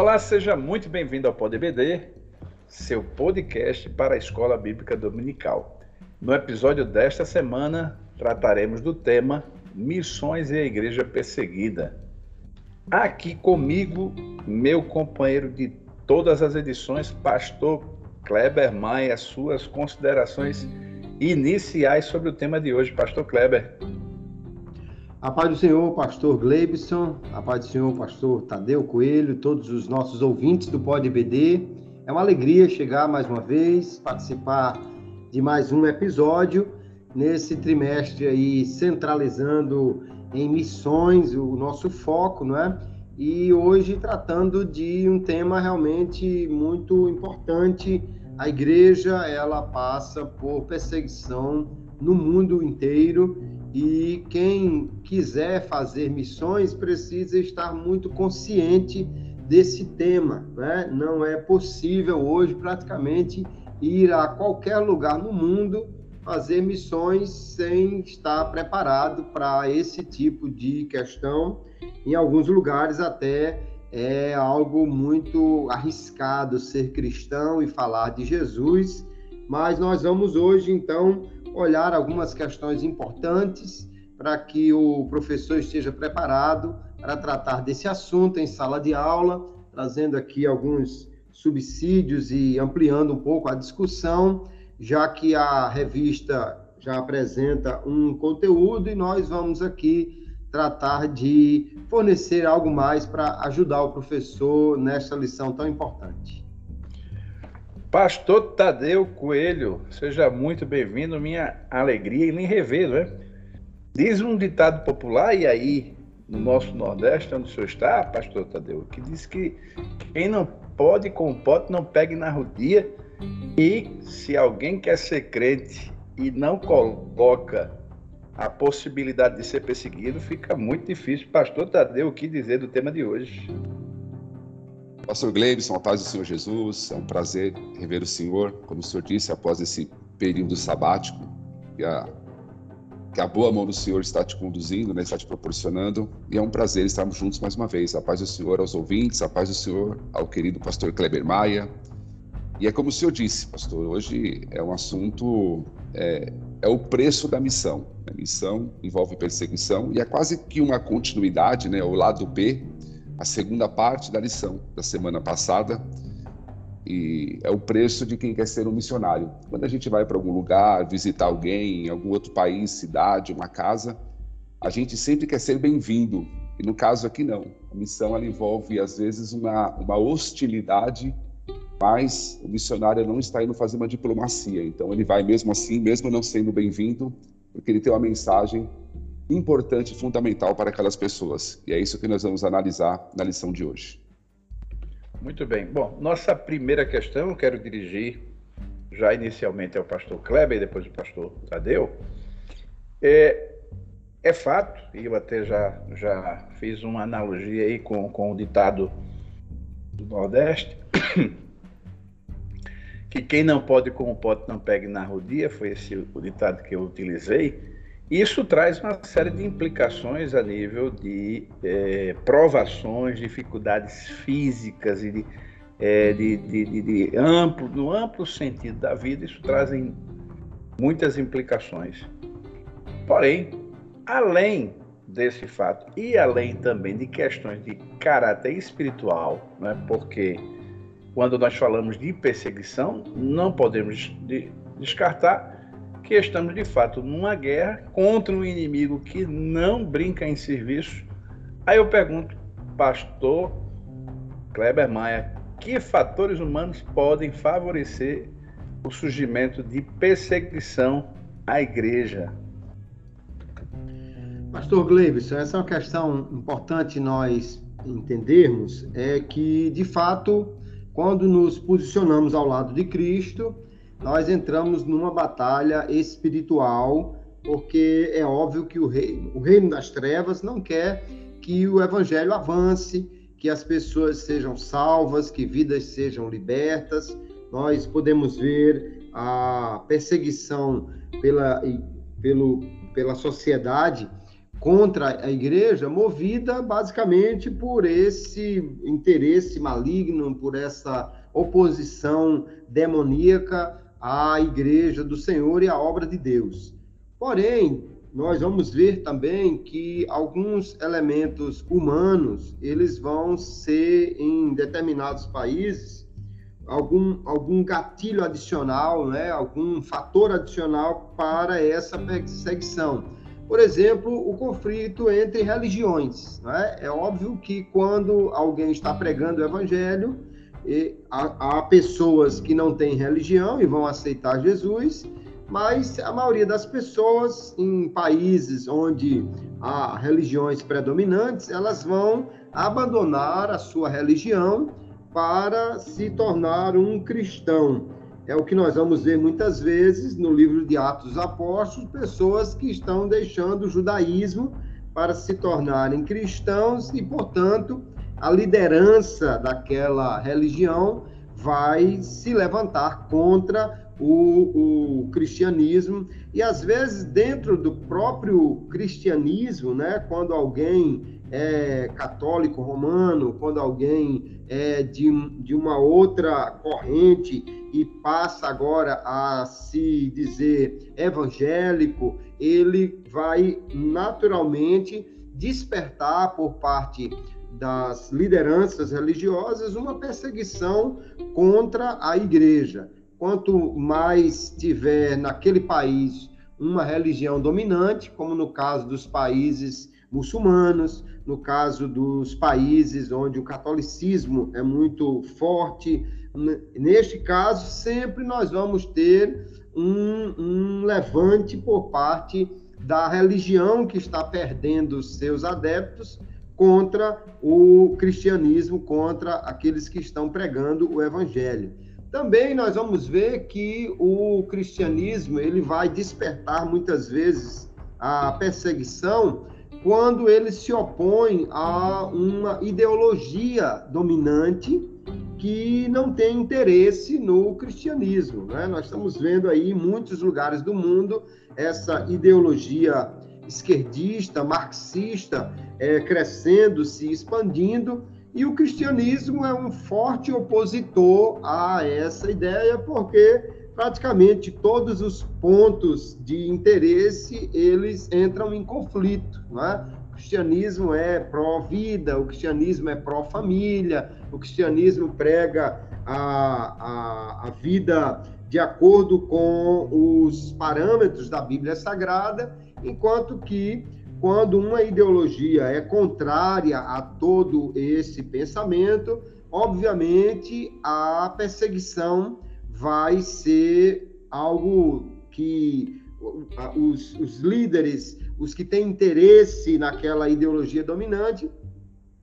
Olá, seja muito bem-vindo ao PodBD, seu podcast para a Escola Bíblica Dominical. No episódio desta semana, trataremos do tema Missões e a Igreja Perseguida. Aqui comigo, meu companheiro de todas as edições, pastor Kleber Maia, suas considerações iniciais sobre o tema de hoje, pastor Kleber. A paz do Senhor, pastor Gleibson, a paz do Senhor, pastor Tadeu Coelho, todos os nossos ouvintes do Pod BD. É uma alegria chegar mais uma vez, participar de mais um episódio nesse trimestre aí centralizando em missões o nosso foco, não é? E hoje tratando de um tema realmente muito importante. A igreja, ela passa por perseguição no mundo inteiro e quem quiser fazer missões precisa estar muito consciente desse tema. Né? Não é possível hoje praticamente ir a qualquer lugar no mundo fazer missões sem estar preparado para esse tipo de questão. Em alguns lugares até é algo muito arriscado ser cristão e falar de Jesus, mas nós vamos hoje então olhar algumas questões importantes para que o professor esteja preparado para tratar desse assunto em sala de aula, trazendo aqui alguns subsídios e ampliando um pouco a discussão, já que a revista já apresenta um conteúdo e nós vamos aqui tratar de fornecer algo mais para ajudar o professor nesta lição tão importante. Pastor Tadeu Coelho, seja muito bem-vindo, minha alegria em lhe rever, não é? Diz um ditado popular, e aí, no nosso Nordeste, onde o senhor está, pastor Tadeu, que diz que quem não pode com pote não pegue na rodia, e se alguém quer ser crente e não coloca a possibilidade de ser perseguido, fica muito difícil. Pastor Tadeu, o que dizer do tema de hoje? Pastor Gleibson, a paz do Senhor Jesus, é um prazer rever o Senhor, como o Senhor disse, após esse período sabático, que a, que a boa mão do Senhor está te conduzindo, né, está te proporcionando, e é um prazer estarmos juntos mais uma vez. A paz do Senhor aos ouvintes, a paz do Senhor ao querido pastor Kleber Maia. E é como o Senhor disse, pastor, hoje é um assunto, é, é o preço da missão. A missão envolve perseguição e é quase que uma continuidade, né, o lado B a segunda parte da lição da semana passada. E é o preço de quem quer ser um missionário. Quando a gente vai para algum lugar, visitar alguém, algum outro país, cidade, uma casa, a gente sempre quer ser bem-vindo. E no caso aqui, não. A missão ela envolve, às vezes, uma, uma hostilidade, mas o missionário não está indo fazer uma diplomacia. Então, ele vai mesmo assim, mesmo não sendo bem-vindo, porque ele tem uma mensagem importante e fundamental para aquelas pessoas. E é isso que nós vamos analisar na lição de hoje. Muito bem. Bom, nossa primeira questão eu quero dirigir já inicialmente ao pastor Kleber e depois ao pastor Tadeu. É, é fato, e eu até já, já fiz uma analogia aí com, com o ditado do Nordeste, que quem não pode com o pote não pegue na rodia, foi esse o ditado que eu utilizei. Isso traz uma série de implicações a nível de é, provações, dificuldades físicas e de, é, de, de, de, amplo, no amplo sentido da vida, isso traz muitas implicações. Porém, além desse fato e além também de questões de caráter espiritual, né, porque quando nós falamos de perseguição, não podemos descartar que estamos de fato numa guerra contra um inimigo que não brinca em serviço. Aí eu pergunto, pastor Kleber Maia, que fatores humanos podem favorecer o surgimento de perseguição à igreja? Pastor Gleibson, essa é uma questão importante nós entendermos, é que, de fato, quando nos posicionamos ao lado de Cristo, nós entramos numa batalha espiritual, porque é óbvio que o reino, o reino das trevas não quer que o evangelho avance, que as pessoas sejam salvas, que vidas sejam libertas. Nós podemos ver a perseguição pela, pelo, pela sociedade contra a igreja, movida basicamente por esse interesse maligno, por essa oposição demoníaca à igreja do Senhor e à obra de Deus. Porém, nós vamos ver também que alguns elementos humanos, eles vão ser em determinados países algum, algum gatilho adicional, né, algum fator adicional para essa perseguição. Por exemplo, o conflito entre religiões. Né? É óbvio que quando alguém está pregando o evangelho, há, há pessoas que não têm religião e vão aceitar Jesus, mas a maioria das pessoas em países onde há religiões predominantes, elas vão abandonar a sua religião para se tornar um cristão. É o que nós vamos ver muitas vezes no livro de Atos dos Apóstolos, pessoas que estão deixando o judaísmo para se tornarem cristãos e, portanto, a liderança daquela religião vai se levantar contra o, o, cristianismo. E às vezes dentro do próprio cristianismo, né, quando alguém é católico romano, quando alguém é de, de uma outra corrente e passa agora a se dizer evangélico, ele vai naturalmente despertar por parte das lideranças religiosas uma perseguição contra a igreja. Quanto mais tiver naquele país uma religião dominante, como no caso dos países muçulmanos, no caso dos países onde o catolicismo é muito forte. Neste caso, sempre nós vamos ter um, um levante por parte da religião que está perdendo seus adeptos contra o cristianismo, contra aqueles que estão pregando o evangelho. Também nós vamos ver que o cristianismo ele vai despertar muitas vezes a perseguição quando ele se opõe a uma ideologia dominante que não tem interesse no cristianismo. Né? Nós estamos vendo aí em muitos lugares do mundo essa ideologia esquerdista, marxista, é, crescendo, se expandindo, e o cristianismo é um forte opositor a essa ideia, porque praticamente todos os pontos de interesse eles entram em conflito, é? O cristianismo é pró-vida, o cristianismo é pró-família, o cristianismo prega a, a, a vida de acordo com os parâmetros da Bíblia Sagrada, enquanto que quando uma ideologia é contrária a todo esse pensamento, obviamente a perseguição vai ser algo que os, os líderes, os que têm interesse naquela ideologia dominante,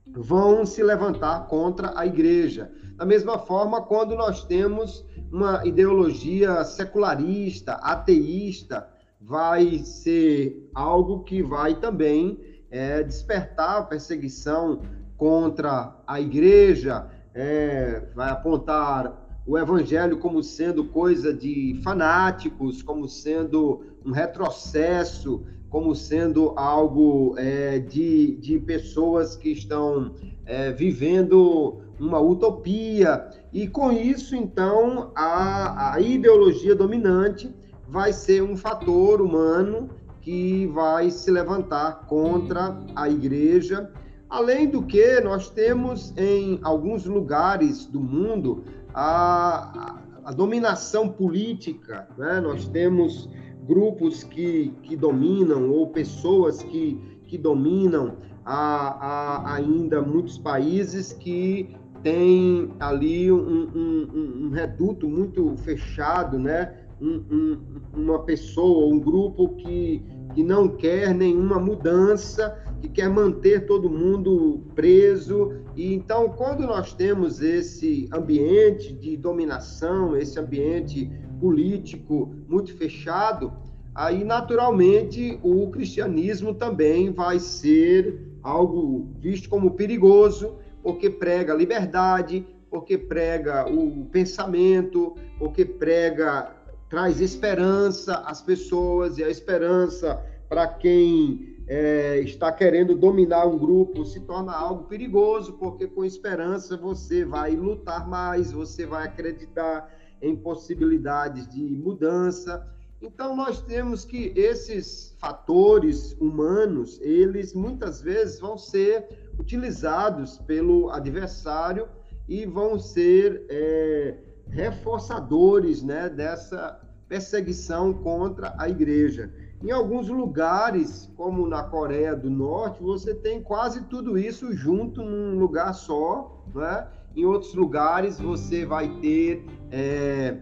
vão se levantar contra a igreja. Da mesma forma, quando nós temos uma ideologia secularista, ateísta, vai ser algo que vai também é, despertar perseguição contra a igreja, é, vai apontar o evangelho como sendo coisa de fanáticos, como sendo um retrocesso, como sendo algo é, de, de pessoas que estão é, vivendo uma utopia. E com isso, então, a, a ideologia dominante vai ser um fator humano que vai se levantar contra a igreja. Além do que, nós temos em alguns lugares do mundo a, a dominação política, né? nós temos grupos que, que dominam ou pessoas que, que dominam a, a, ainda muitos países que têm ali um, um, um reduto muito fechado, né? Um, um, uma pessoa, um grupo que, que não quer nenhuma mudança que quer manter todo mundo preso. E então, quando nós temos esse ambiente de dominação, esse ambiente político muito fechado, aí naturalmente o cristianismo também vai ser algo visto como perigoso, porque prega liberdade, porque prega o pensamento, porque prega traz esperança às pessoas e a esperança para quem é, está querendo dominar um grupo se torna algo perigoso, porque com esperança você vai lutar mais, você vai acreditar em possibilidades de mudança. Então nós temos que esses fatores humanos, eles muitas vezes vão ser utilizados pelo adversário e vão ser é, reforçadores né, dessa perseguição contra a igreja. Em alguns lugares, como na Coreia do Norte, você tem quase tudo isso junto num lugar só, né? Em outros lugares, você vai ter é,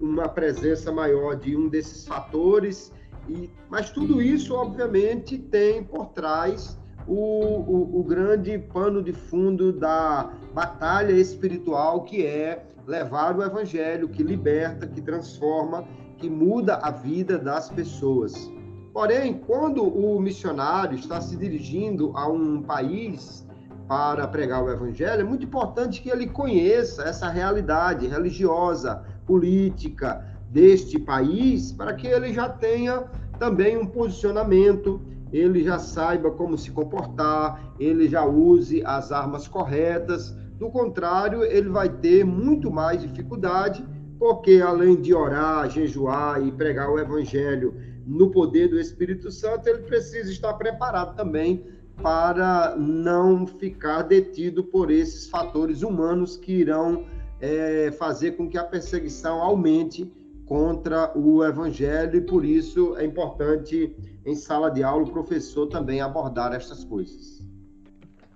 uma presença maior de um desses fatores, e, mas tudo isso, obviamente, tem por trás o, o, o grande pano de fundo da batalha espiritual, que é levar o evangelho que liberta, que transforma que muda a vida das pessoas. Porém, quando o missionário está se dirigindo a um país para pregar o evangelho, é muito importante que ele conheça essa realidade religiosa, política deste país, para que ele já tenha também um posicionamento, ele já saiba como se comportar, ele já use as armas corretas. Do contrário, ele vai ter muito mais dificuldade porque além de orar, jejuar e pregar o evangelho no poder do Espírito Santo, ele precisa estar preparado também para não ficar detido por esses fatores humanos que irão é, fazer com que a perseguição aumente contra o evangelho e por isso é importante em sala de aula o professor também abordar estas coisas.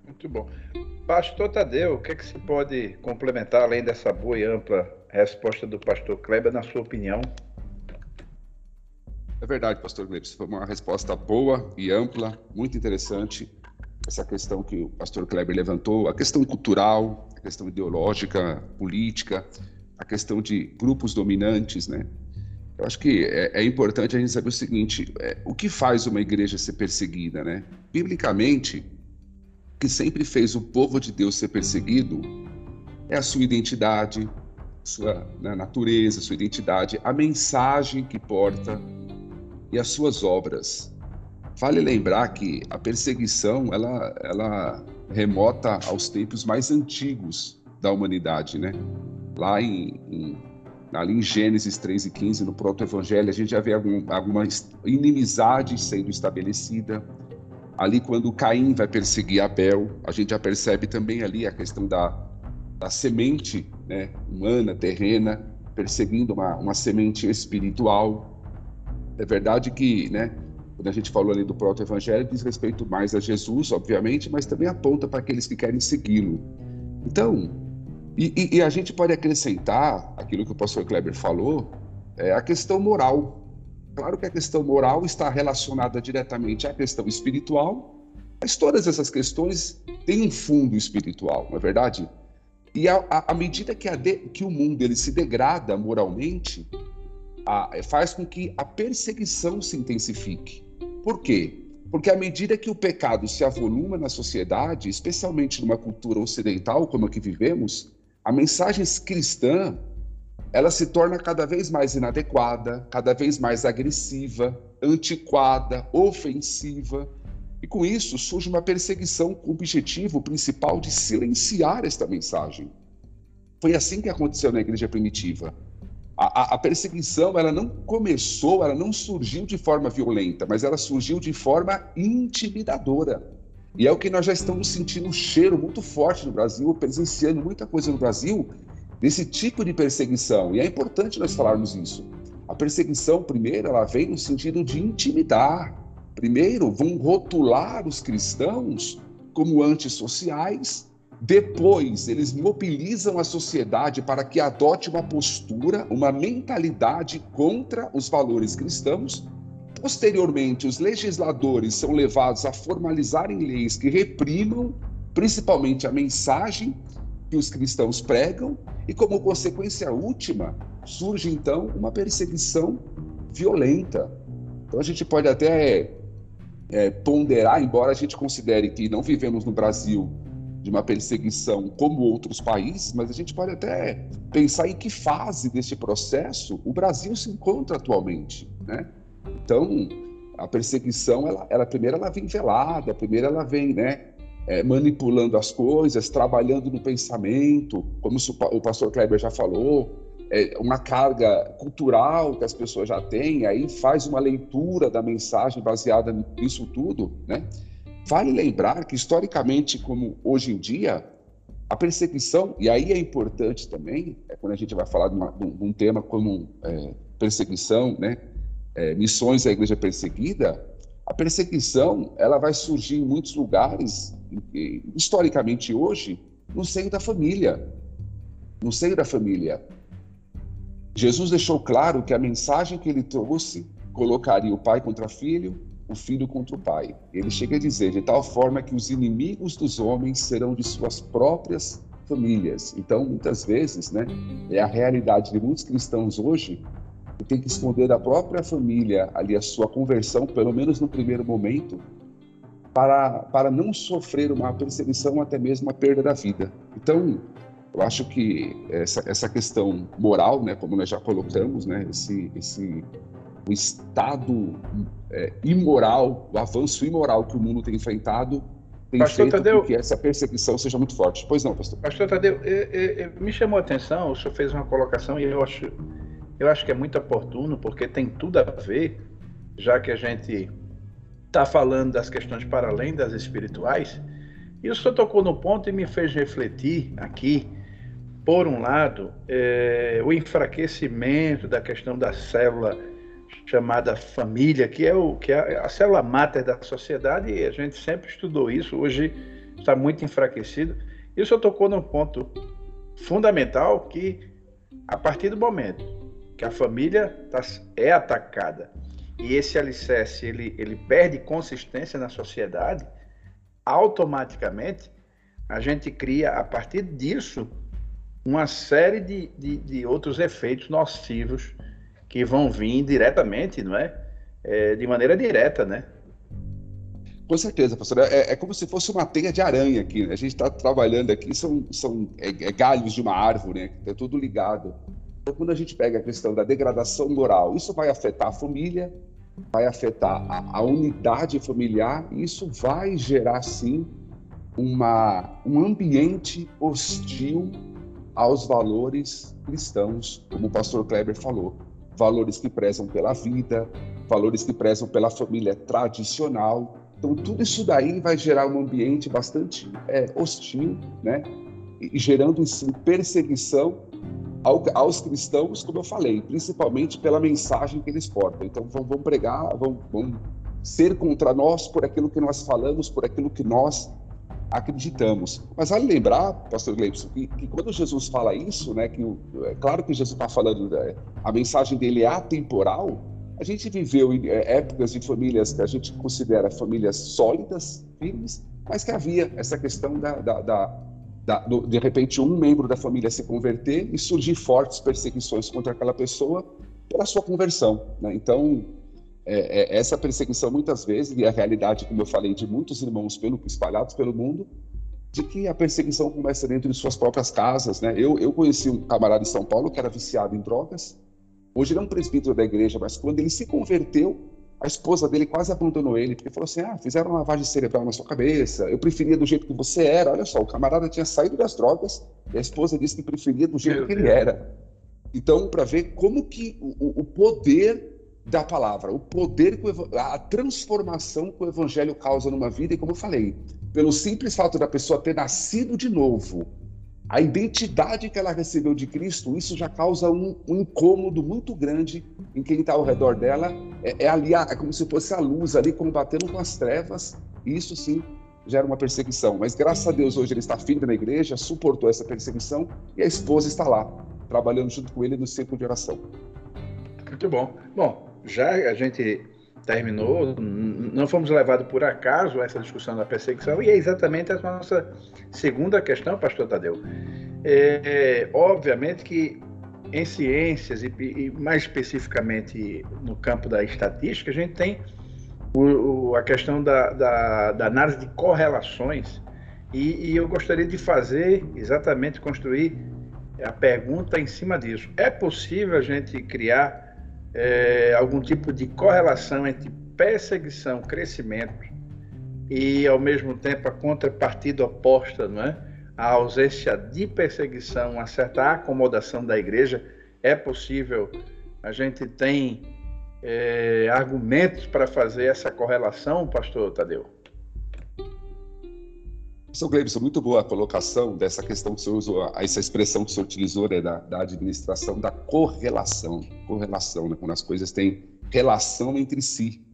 Muito bom. Pastor Tadeu, o que, é que se pode complementar além dessa boa e ampla resposta do pastor Kleber, na sua opinião? É verdade, pastor Kleber. Foi uma resposta boa e ampla, muito interessante. Essa questão que o pastor Kleber levantou, a questão cultural, a questão ideológica, política, a questão de grupos dominantes, né? Eu acho que é, é importante a gente saber o seguinte: é, o que faz uma igreja ser perseguida, né? Biblicamente, que sempre fez o povo de Deus ser perseguido é a sua identidade, sua né, natureza, sua identidade, a mensagem que porta e as suas obras. Vale lembrar que a perseguição ela, ela remota aos tempos mais antigos da humanidade, né? Lá em, em ali em Gênesis 3 e 15, no proto-evangelho, a gente já vê algum, alguma inimizade sendo estabelecida. Ali, quando Caim vai perseguir Abel, a gente já percebe também ali a questão da, da semente né, humana, terrena, perseguindo uma, uma semente espiritual. É verdade que, né, quando a gente falou ali do proto-evangelho, diz respeito mais a Jesus, obviamente, mas também aponta para aqueles que querem segui-lo. Então, e, e, e, a gente pode acrescentar aquilo que o pastor Kleber falou, é a questão moral. Claro que a questão moral está relacionada diretamente à questão espiritual, mas todas essas questões têm um fundo espiritual, não é verdade? E à medida que, de, que, o mundo ele se degrada moralmente, a, faz com que a perseguição se intensifique. Por quê? Porque à medida que o pecado se avoluma na sociedade, especialmente numa cultura ocidental como a que vivemos, a mensagem cristã ela se torna cada vez mais inadequada, cada vez mais agressiva, antiquada, ofensiva, e com isso surge uma perseguição com o objetivo principal de silenciar esta mensagem. Foi assim que aconteceu na igreja primitiva. A, a, a, perseguição ela não começou, ela não surgiu de forma violenta, mas ela surgiu de forma intimidadora. E é o que nós já estamos sentindo um cheiro muito forte no Brasil, presenciando muita coisa no Brasil desse tipo de perseguição. E é importante nós falarmos isso. A perseguição, primeiro, ela vem no sentido de intimidar, Primeiro, vão rotular os cristãos como antissociais. Depois, eles mobilizam a sociedade para que adote uma postura, uma mentalidade contra os valores cristãos. Posteriormente, os legisladores são levados a formalizarem leis que reprimam principalmente a mensagem que os cristãos pregam, e como consequência última, surge então uma perseguição violenta. Então a gente pode até é, ponderar, embora a gente considere que não vivemos no Brasil de uma perseguição como outros países, mas a gente pode até pensar em que fase deste processo o Brasil se encontra atualmente, né? Então, a perseguição, ela, ela primeiro ela vem velada, primeiro ela vem, né, é, manipulando as coisas, trabalhando no pensamento, como o pastor Kleber já falou, é uma carga cultural que as pessoas já têm, aí faz uma leitura da mensagem baseada nisso tudo, né? Vale lembrar que historicamente, como hoje em dia, a perseguição, e aí é importante também, é quando a gente vai falar de, uma, de um tema como é, perseguição, né? É, missões da igreja perseguida, a perseguição ela vai surgir em muitos lugares, historicamente hoje, no seio da família. No seio da família. Jesus deixou claro que a mensagem que ele trouxe colocaria o pai contra filho, o filho contra o pai. Ele chega a dizer de tal forma que os inimigos dos homens serão de suas próprias famílias. Então, muitas vezes, né, é a realidade de muitos cristãos hoje que tem que esconder da própria família ali a sua conversão, pelo menos no primeiro momento, para, para não sofrer uma perseguição, até mesmo a perda da vida. Então, eu acho que essa, essa questão moral, né, como nós já colocamos, né, esse, esse o estado é, imoral, o avanço imoral que o mundo tem enfrentado, tem pastor feito Tadeu, com que essa perseguição seja muito forte. Pois não, pastor. Pastor Tadeu, me chamou a atenção, o senhor fez uma colocação e eu acho, eu acho que é muito oportuno, porque tem tudo a ver, já que a gente está falando das questões para além das espirituais, e o senhor tocou no ponto e me fez refletir aqui por um lado, é, o enfraquecimento da questão da célula chamada família, que é, o, que é a célula máter da sociedade, e a gente sempre estudou isso, hoje está muito enfraquecido. Isso tocou num ponto fundamental que, a partir do momento que a família tá, é atacada e esse alicerce ele, ele perde consistência na sociedade, automaticamente a gente cria, a partir disso, uma série de, de, de, outros efeitos nocivos que vão vir diretamente, não é? é de maneira direta, né? Com certeza, pastor. É, é, como se fosse uma teia de aranha aqui. Né? A gente está trabalhando aqui, são, são é, é galhos de uma árvore, né? É tudo ligado. Então, quando a gente pega a questão da degradação moral, isso vai afetar a família, vai afetar a, a unidade familiar, e isso vai gerar, sim, uma, um ambiente hostil aos valores cristãos, como o pastor Kleber falou. Valores que prezam pela vida, valores que prezam pela família tradicional. Então, tudo isso daí vai gerar um ambiente bastante é, hostil, né? E gerando, sim, perseguição ao, aos cristãos, como eu falei, principalmente pela mensagem que eles portam. Então, vão, vão pregar, vão, vão ser contra nós por aquilo que nós falamos, por aquilo que nós acreditamos. Mas vale lembrar, pastor Gleibson, que, que, quando Jesus fala isso, né, que é claro que Jesus está falando, né, a mensagem dele é atemporal, a gente viveu em é, épocas de famílias que a gente considera famílias sólidas, firmes, mas que havia essa questão da, da, da, da do, de repente um membro da família se converter e surgir fortes perseguições contra aquela pessoa pela sua conversão. Né? Então, é, é, essa perseguição muitas vezes, e a realidade, como eu falei, de muitos irmãos pelo, espalhados pelo mundo, de que a perseguição começa dentro de suas próprias casas. Né? Eu, eu conheci um camarada em São Paulo que era viciado em drogas, hoje ele é um presbítero da igreja, mas quando ele se converteu, a esposa dele quase abandonou ele, porque falou assim: ah, fizeram uma lavagem cerebral na sua cabeça, eu preferia do jeito que você era. Olha só, o camarada tinha saído das drogas e a esposa disse que preferia do jeito Meu que Deus. ele era. Então, para ver como que o, o poder da palavra, o poder, a transformação que o evangelho causa numa vida, e como eu falei, pelo simples fato da pessoa ter nascido de novo, a identidade que ela recebeu de Cristo, isso já causa um, um incômodo muito grande em quem está ao redor dela. É, é ali, é como se fosse a luz ali combatendo com as trevas, isso sim gera uma perseguição. Mas graças a Deus hoje ele está firme na igreja, suportou essa perseguição e a esposa está lá, trabalhando junto com ele no círculo de oração. Muito bom. Bom, já a gente terminou, não fomos levados por acaso a essa discussão da perseguição, e é exatamente a nossa segunda questão, pastor Tadeu. É, é, obviamente que em ciências, e, e, mais especificamente no campo da estatística, a gente tem o, o, a questão da, da, da, análise de correlações, e, e eu gostaria de fazer exatamente, construir a pergunta em cima disso. É possível a gente criar é, algum tipo de correlação entre perseguição, crescimento, e ao mesmo tempo a contrapartida oposta, não é? A ausência de perseguição, uma certa acomodação da igreja, é possível. A gente tem é, argumentos para fazer essa correlação, pastor Tadeu? Sr. Gleibson, muito boa a colocação dessa questão que o senhor usou, essa expressão que o senhor utilizou né, da, da administração, da correlação. Correlação, né, quando as coisas têm relação entre si.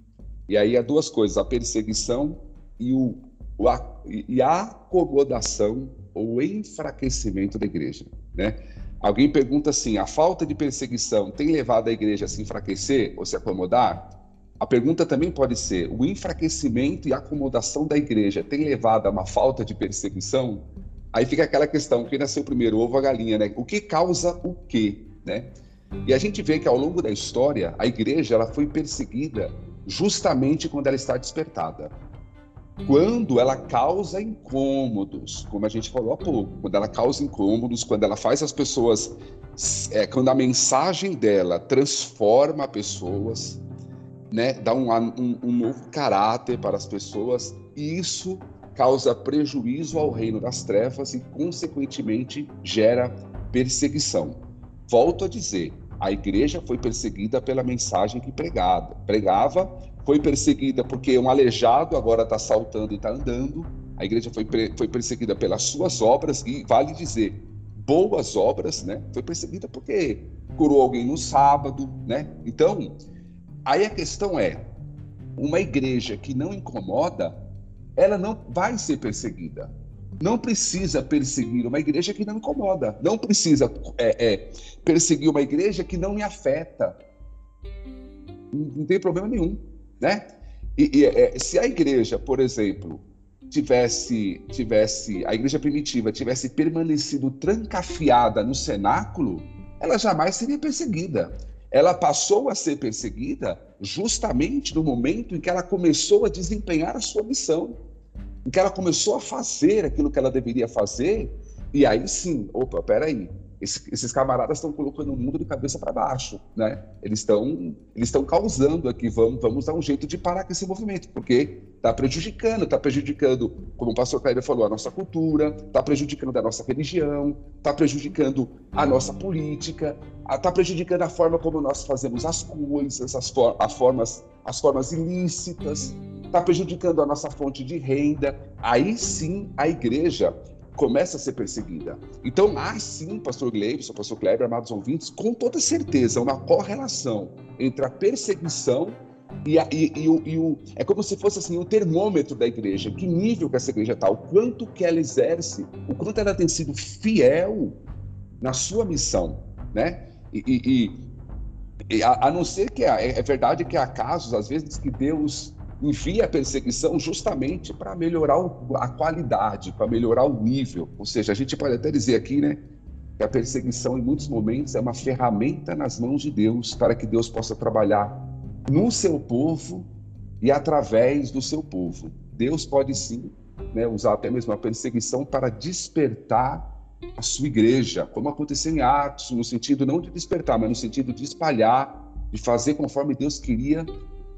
E aí há duas coisas, a perseguição e, o, o a, e a acomodação ou enfraquecimento da igreja. Né? Alguém pergunta assim: a falta de perseguição tem levado a igreja a se enfraquecer ou se acomodar? A pergunta também pode ser: o enfraquecimento e acomodação da igreja tem levado a uma falta de perseguição? Aí fica aquela questão: quem nasceu primeiro, ovo ou a galinha, né? O que causa o quê, né? E a gente vê que ao longo da história, a igreja ela foi perseguida justamente quando ela está despertada. Quando ela causa incômodos, como a gente falou há pouco, quando ela causa incômodos, quando ela faz as pessoas, é, quando a mensagem dela transforma pessoas, né, dá um, um, um novo caráter para as pessoas, e isso causa prejuízo ao reino das trevas e, consequentemente, gera perseguição. Volto a dizer, a igreja foi perseguida pela mensagem que pregava, pregava, foi perseguida porque um aleijado agora está saltando e está andando. A igreja foi, foi perseguida pelas suas obras e vale dizer boas obras, né? Foi perseguida porque curou alguém no sábado, né? Então Aí a questão é: uma igreja que não incomoda, ela não vai ser perseguida. Não precisa perseguir uma igreja que não incomoda. Não precisa é, é, perseguir uma igreja que não me afeta. Não, tem problema nenhum, né? E, e é, se a igreja, por exemplo, tivesse, tivesse a igreja primitiva tivesse permanecido trancafiada no cenáculo, ela jamais seria perseguida ela passou a ser perseguida justamente no momento em que ela começou a desempenhar a sua missão, em que ela começou a fazer aquilo que ela deveria fazer, e aí sim, opa, peraí, esse, esses camaradas estão colocando o mundo de cabeça para baixo, né? Eles estão eles estão causando aqui, vamos, vamos dar um jeito de parar com esse movimento, porque está prejudicando, está prejudicando, como o pastor Kleber falou, a nossa cultura, está prejudicando a nossa religião, está prejudicando a nossa política, está prejudicando a forma como nós fazemos as coisas, as, for as formas, as formas ilícitas, está prejudicando a nossa fonte de renda. Aí sim a igreja começa a ser perseguida. Então, há sim, pastor Gleibson, pastor Kleber, amados ouvintes, com toda certeza, uma correlação entre a perseguição e, a, e, e, o, e, o, é como se fosse assim o termômetro da igreja, que nível que essa igreja está, o quanto que ela exerce, o quanto ela tem sido fiel na sua missão, né? E, a, a, não ser que é, é verdade que há casos às vezes que Deus enfia a perseguição justamente para melhorar a qualidade, para melhorar o nível. Ou seja, a gente pode até dizer aqui, né, que a perseguição em muitos momentos é uma ferramenta nas mãos de Deus para que Deus possa trabalhar no seu povo e através do seu povo. Deus pode sim né, usar até mesmo a perseguição para despertar a sua igreja, como aconteceu em Atos, no sentido não de despertar, mas no sentido de espalhar, de fazer conforme Deus queria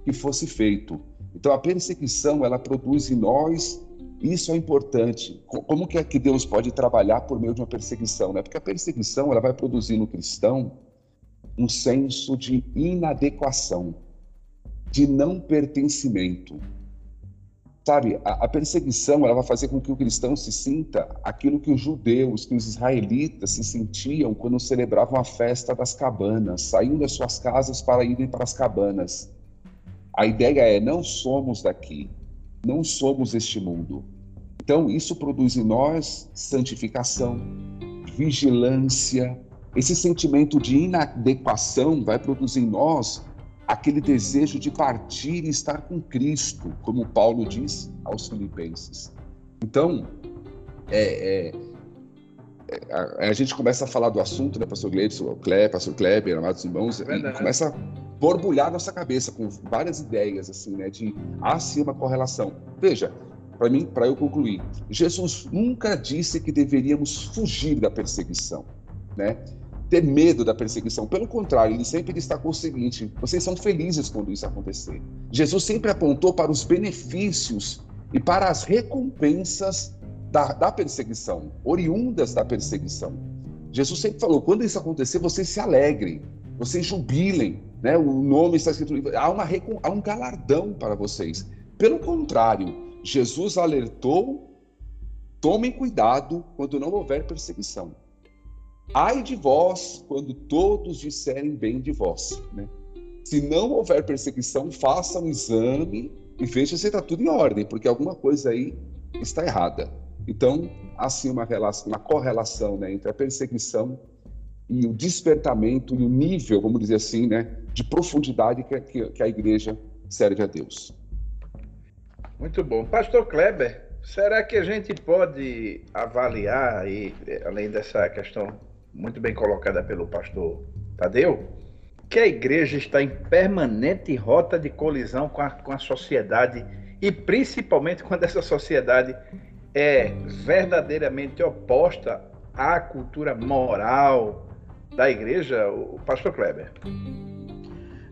que fosse feito. Então a perseguição ela produz em nós isso é importante. Como que é que Deus pode trabalhar por meio de uma perseguição? Né? Porque a perseguição ela vai produzir no cristão um senso de inadequação, de não pertencimento. Sabe, a, perseguição ela vai fazer com que o cristão se sinta aquilo que os judeus, que os israelitas se sentiam quando celebravam a festa das cabanas, saindo das suas casas para irem para as cabanas. A ideia é: não somos daqui, não somos este mundo. Então, isso produz em nós santificação, vigilância. Esse sentimento de inadequação vai produzir em nós aquele desejo de partir e estar com Cristo, como Paulo diz aos Filipenses. Então, é, é, é a, a, gente começa a falar do assunto, né, pastor Gleibson, pastor Kleber, amados irmãos, é e começa borbulhar nossa cabeça com várias ideias, assim, né? De há sim uma correlação. Veja, para mim, para eu concluir, Jesus nunca disse que deveríamos fugir da perseguição, né? ter medo da perseguição. Pelo contrário, ele sempre destacou o seguinte: vocês são felizes quando isso acontecer. Jesus sempre apontou para os benefícios e para as recompensas da, da perseguição, oriundas da perseguição. Jesus sempre falou: quando isso acontecer, vocês se alegrem, vocês jubilem, né? O nome está escrito, há, uma, há um galardão para vocês. Pelo contrário, Jesus alertou: tomem cuidado quando não houver perseguição. Ai de vós quando todos disserem bem de vós. Né? Se não houver perseguição, faça um exame e veja se está tudo em ordem, porque alguma coisa aí está errada. Então, assim uma relação, uma correlação né, entre a perseguição e o despertamento e o nível, vamos dizer assim, né, de profundidade que, que, que a igreja serve a Deus. Muito bom. Pastor Kleber, será que a gente pode avaliar, e, além dessa questão muito bem colocada pelo pastor Tadeu, que a igreja está em permanente rota de colisão com a, com a sociedade e principalmente quando essa sociedade é verdadeiramente oposta à cultura moral da igreja, o pastor Kleber.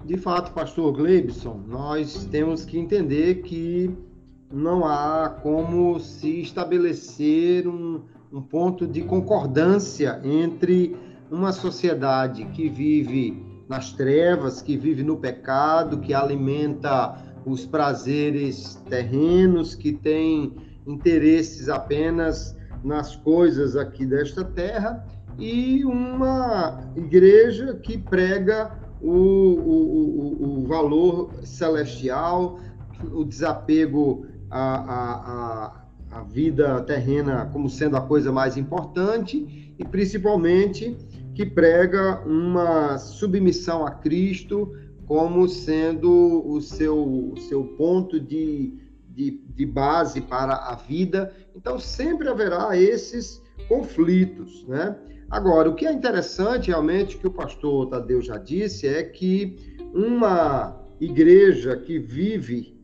De fato, pastor Gleibson, nós temos que entender que não há como se estabelecer um, um ponto de concordância entre uma sociedade que vive nas trevas, que vive no pecado, que alimenta os prazeres terrenos, que tem interesses apenas nas coisas aqui desta terra, e uma igreja que prega o, o, o, o valor celestial, o desapego à, à, à vida terrena como sendo a coisa mais importante, e principalmente que prega uma submissão a Cristo como sendo o seu, o seu ponto de, de, de base para a vida. Então, sempre haverá esses conflitos, né? Agora, o que é interessante realmente, que o pastor Tadeu já disse, é que uma igreja que vive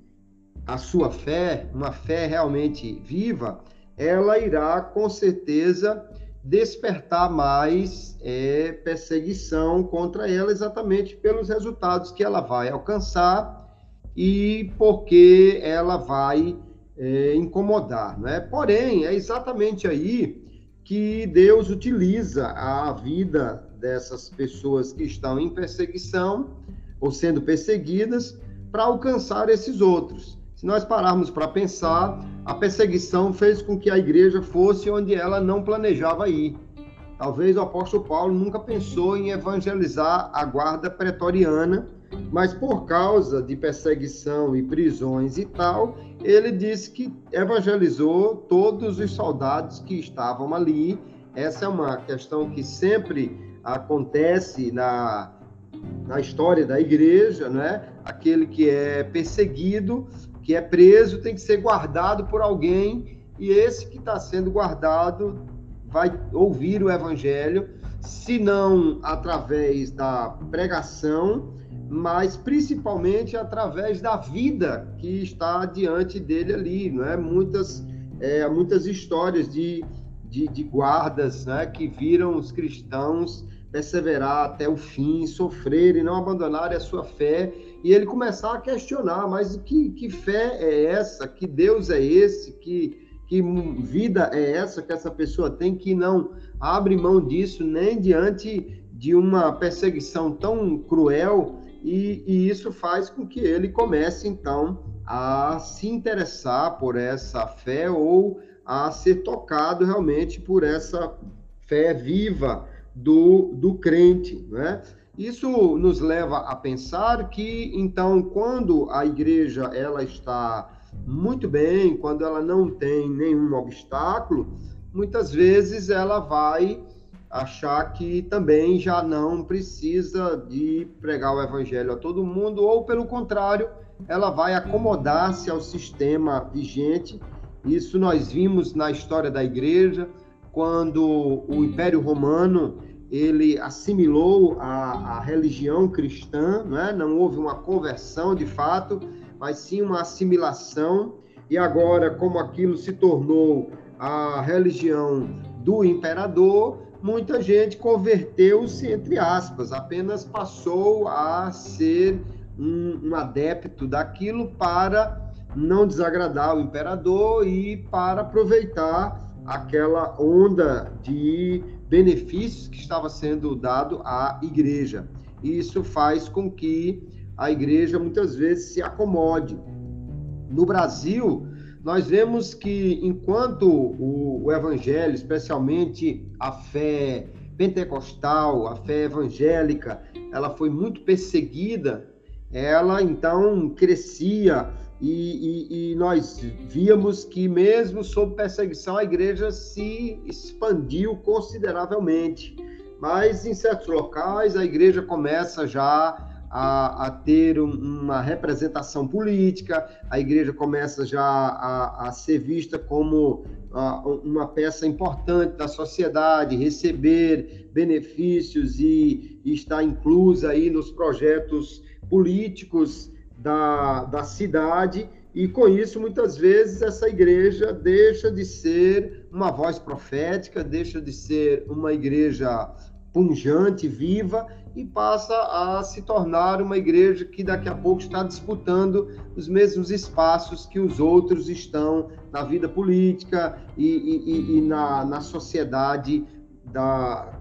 a sua fé, uma fé realmente viva, ela irá com certeza despertar mais é, perseguição contra ela, exatamente pelos resultados que ela vai alcançar e porque ela vai é, incomodar. Né? Porém, é exatamente aí que Deus utiliza a vida dessas pessoas que estão em perseguição ou sendo perseguidas para alcançar esses outros. Se nós pararmos para pensar, a perseguição fez com que a igreja fosse onde ela não planejava ir. Talvez o apóstolo Paulo nunca pensou em evangelizar a guarda pretoriana, mas por causa de perseguição e prisões e tal, ele disse que evangelizou todos os soldados que estavam ali. Essa é uma questão que sempre acontece na, na história da igreja, né? Aquele que é perseguido, que é preso, tem que ser guardado por alguém, e esse que está sendo guardado vai ouvir o evangelho, se não através da pregação, mas principalmente através da vida que está diante dele ali, não é? Muitas, é, muitas histórias de, de, de guardas né, que viram os cristãos perseverar até o fim, sofrer e não abandonarem a sua fé, e ele começar a questionar, mas que, que fé é essa? Que Deus é esse? Que, que vida é essa que essa pessoa tem que não abre mão disso nem diante de uma perseguição tão cruel e, e, isso faz com que ele comece, então, a se interessar por essa fé ou a ser tocado realmente por essa fé viva do, do crente, né? Isso nos leva a pensar que, então, quando a igreja ela está muito bem, quando ela não tem nenhum obstáculo, muitas vezes ela vai achar que também já não precisa de pregar o evangelho a todo mundo, ou pelo contrário, ela vai acomodar-se ao sistema vigente. Isso nós vimos na história da igreja, quando o Império Romano ele assimilou a, a religião cristã, né? não houve uma conversão de fato, mas sim uma assimilação. E agora, como aquilo se tornou a religião do imperador, muita gente converteu-se, entre aspas, apenas passou a ser um, um adepto daquilo para não desagradar o imperador e para aproveitar aquela onda de benefícios que estava sendo dado à igreja. Isso faz com que a igreja muitas vezes se acomode. No Brasil, nós vemos que enquanto o, o evangelho, especialmente a fé pentecostal, a fé evangélica, ela foi muito perseguida, ela então crescia e, e, e, nós víamos que, mesmo sob perseguição, a igreja se expandiu consideravelmente. Mas, em certos locais, a igreja começa já a, a ter um, uma representação política, a igreja começa já a, a ser vista como a, uma peça importante da sociedade, receber benefícios e, e estar inclusa aí nos projetos políticos da, da cidade, e com isso, muitas vezes, essa igreja deixa de ser uma voz profética, deixa de ser uma igreja punjante, viva, e passa a se tornar uma igreja que daqui a pouco está disputando os mesmos espaços que os outros estão na vida política e, e, e na, na sociedade da,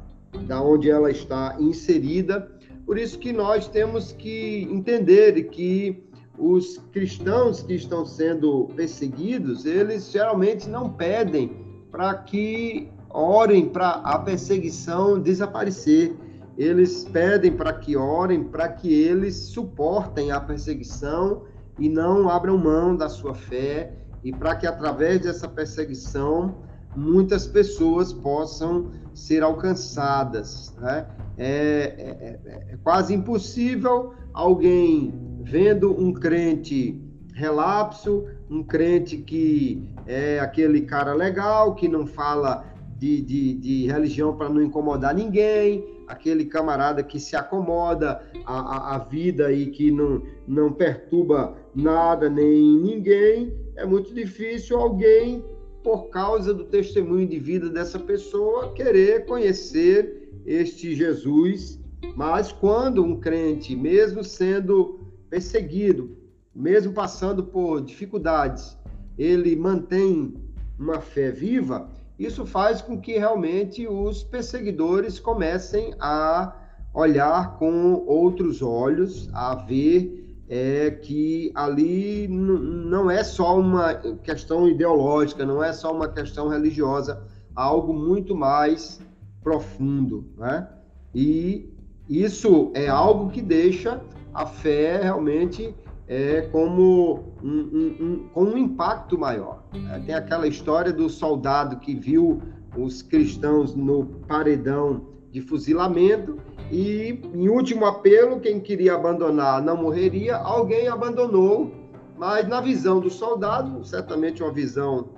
da onde ela está inserida por isso que nós temos que entender que os cristãos que estão sendo perseguidos, eles geralmente não pedem para que orem para a perseguição desaparecer. Eles pedem para que orem para que eles suportem a perseguição e não abram mão da sua fé e para que através dessa perseguição muitas pessoas possam ser alcançadas. Né? É, é, é, é quase impossível alguém vendo um crente relapso, um crente que é aquele cara legal, que não fala de, de, de religião para não incomodar ninguém, aquele camarada que se acomoda a, a, vida e que não, não perturba nada nem ninguém, é muito difícil alguém, por causa do testemunho de vida dessa pessoa, querer conhecer este Jesus, mas quando um crente, mesmo sendo perseguido, mesmo passando por dificuldades, ele mantém uma fé viva, isso faz com que realmente os perseguidores comecem a olhar com outros olhos, a ver é, que ali não é só uma questão ideológica, não é só uma questão religiosa, algo muito mais profundo, né? E isso é algo que deixa a fé realmente é, como um, um, um, com um impacto maior. Tem aquela história do soldado que viu os cristãos no paredão de fuzilamento e, em último apelo, quem queria abandonar não morreria, alguém abandonou, mas na visão do soldado, certamente uma visão